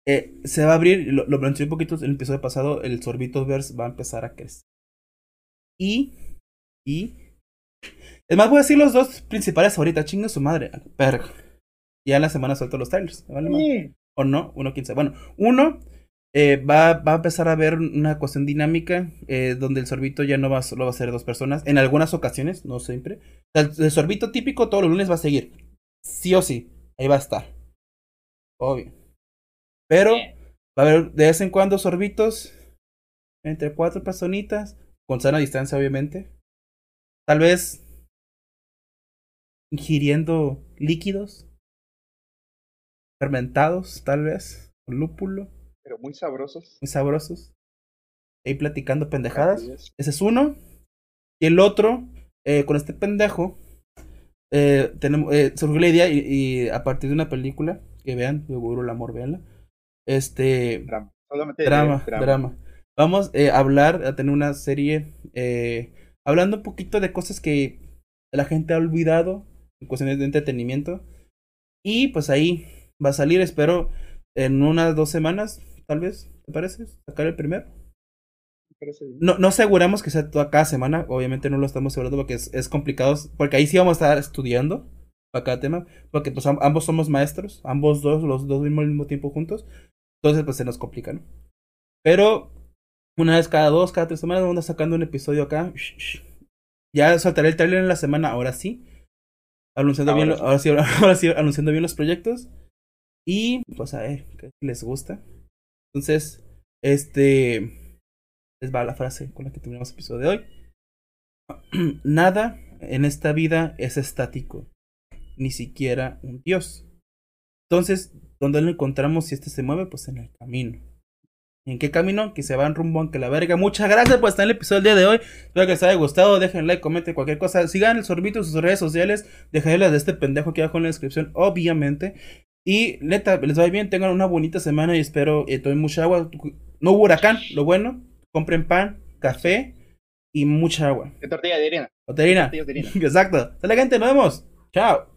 eh, se va a abrir, lo, lo mencioné un poquito en el episodio pasado, el Sorbitoverse va a empezar a crecer. Y, y, es más, voy a decir los dos principales ahorita, chinga su madre, pero ya en la semana suelto los trailers, ¿me vale? Mm, o no, uno quién sabe. Bueno, uno eh, va, va a empezar a haber una cuestión dinámica eh, donde el sorbito ya no va solo va a ser dos personas. En algunas ocasiones, no siempre. El sorbito típico todos los lunes va a seguir. Sí o sí. Ahí va a estar. Obvio. Pero va a haber de vez en cuando sorbitos entre cuatro personitas. Con sana distancia, obviamente. Tal vez ingiriendo líquidos fermentados, tal vez, con lúpulo, Pero muy sabrosos. muy sabrosos. Ahí platicando pendejadas. Es. Ese es uno. Y el otro, eh, con este pendejo, eh, tenemos, eh, surgió la idea y, y a partir de una película que vean, Seguro el amor, veanla. Este, Drama. Solamente drama, drama. drama. Vamos eh, a hablar, a tener una serie eh, hablando un poquito de cosas que la gente ha olvidado cuestiones de entretenimiento. Y pues ahí va a salir, espero, en unas dos semanas, tal vez, ¿te parece? Sacar el primero. No, no aseguramos que sea toda cada semana, obviamente no lo estamos asegurando porque es, es complicado, porque ahí sí vamos a estar estudiando para cada tema, porque pues am- ambos somos maestros, ambos dos, los dos vimos al mismo tiempo juntos, entonces pues se nos complica, ¿no? Pero una vez cada dos, cada tres semanas vamos a estar sacando un episodio acá. Ya soltaré el trailer en la semana, ahora sí. Anunciando Ahora bien, lo- sí. ahora sí, ahora sí, anunciando bien los proyectos. Y pues a ver, ¿qué les gusta? Entonces, este les va la frase con la que terminamos el episodio de hoy. Nada en esta vida es estático, ni siquiera un dios. Entonces, ¿dónde lo encontramos si este se mueve? Pues en el camino. ¿En qué camino? Que se van rumbo aunque la verga. Muchas gracias por estar en el episodio del día de hoy. Espero que les haya gustado. Dejen like, comenten cualquier cosa. Sigan el sorbito en sus redes sociales. Dejaré las de este pendejo aquí abajo en la descripción, obviamente. Y neta, les va bien. Tengan una bonita semana y espero eh, tomen mucha agua. No hubo huracán, lo bueno. Compren pan, café y mucha agua. De tortilla de harina. Tortillas de harina. Exacto. Sale gente, nos vemos. Chao.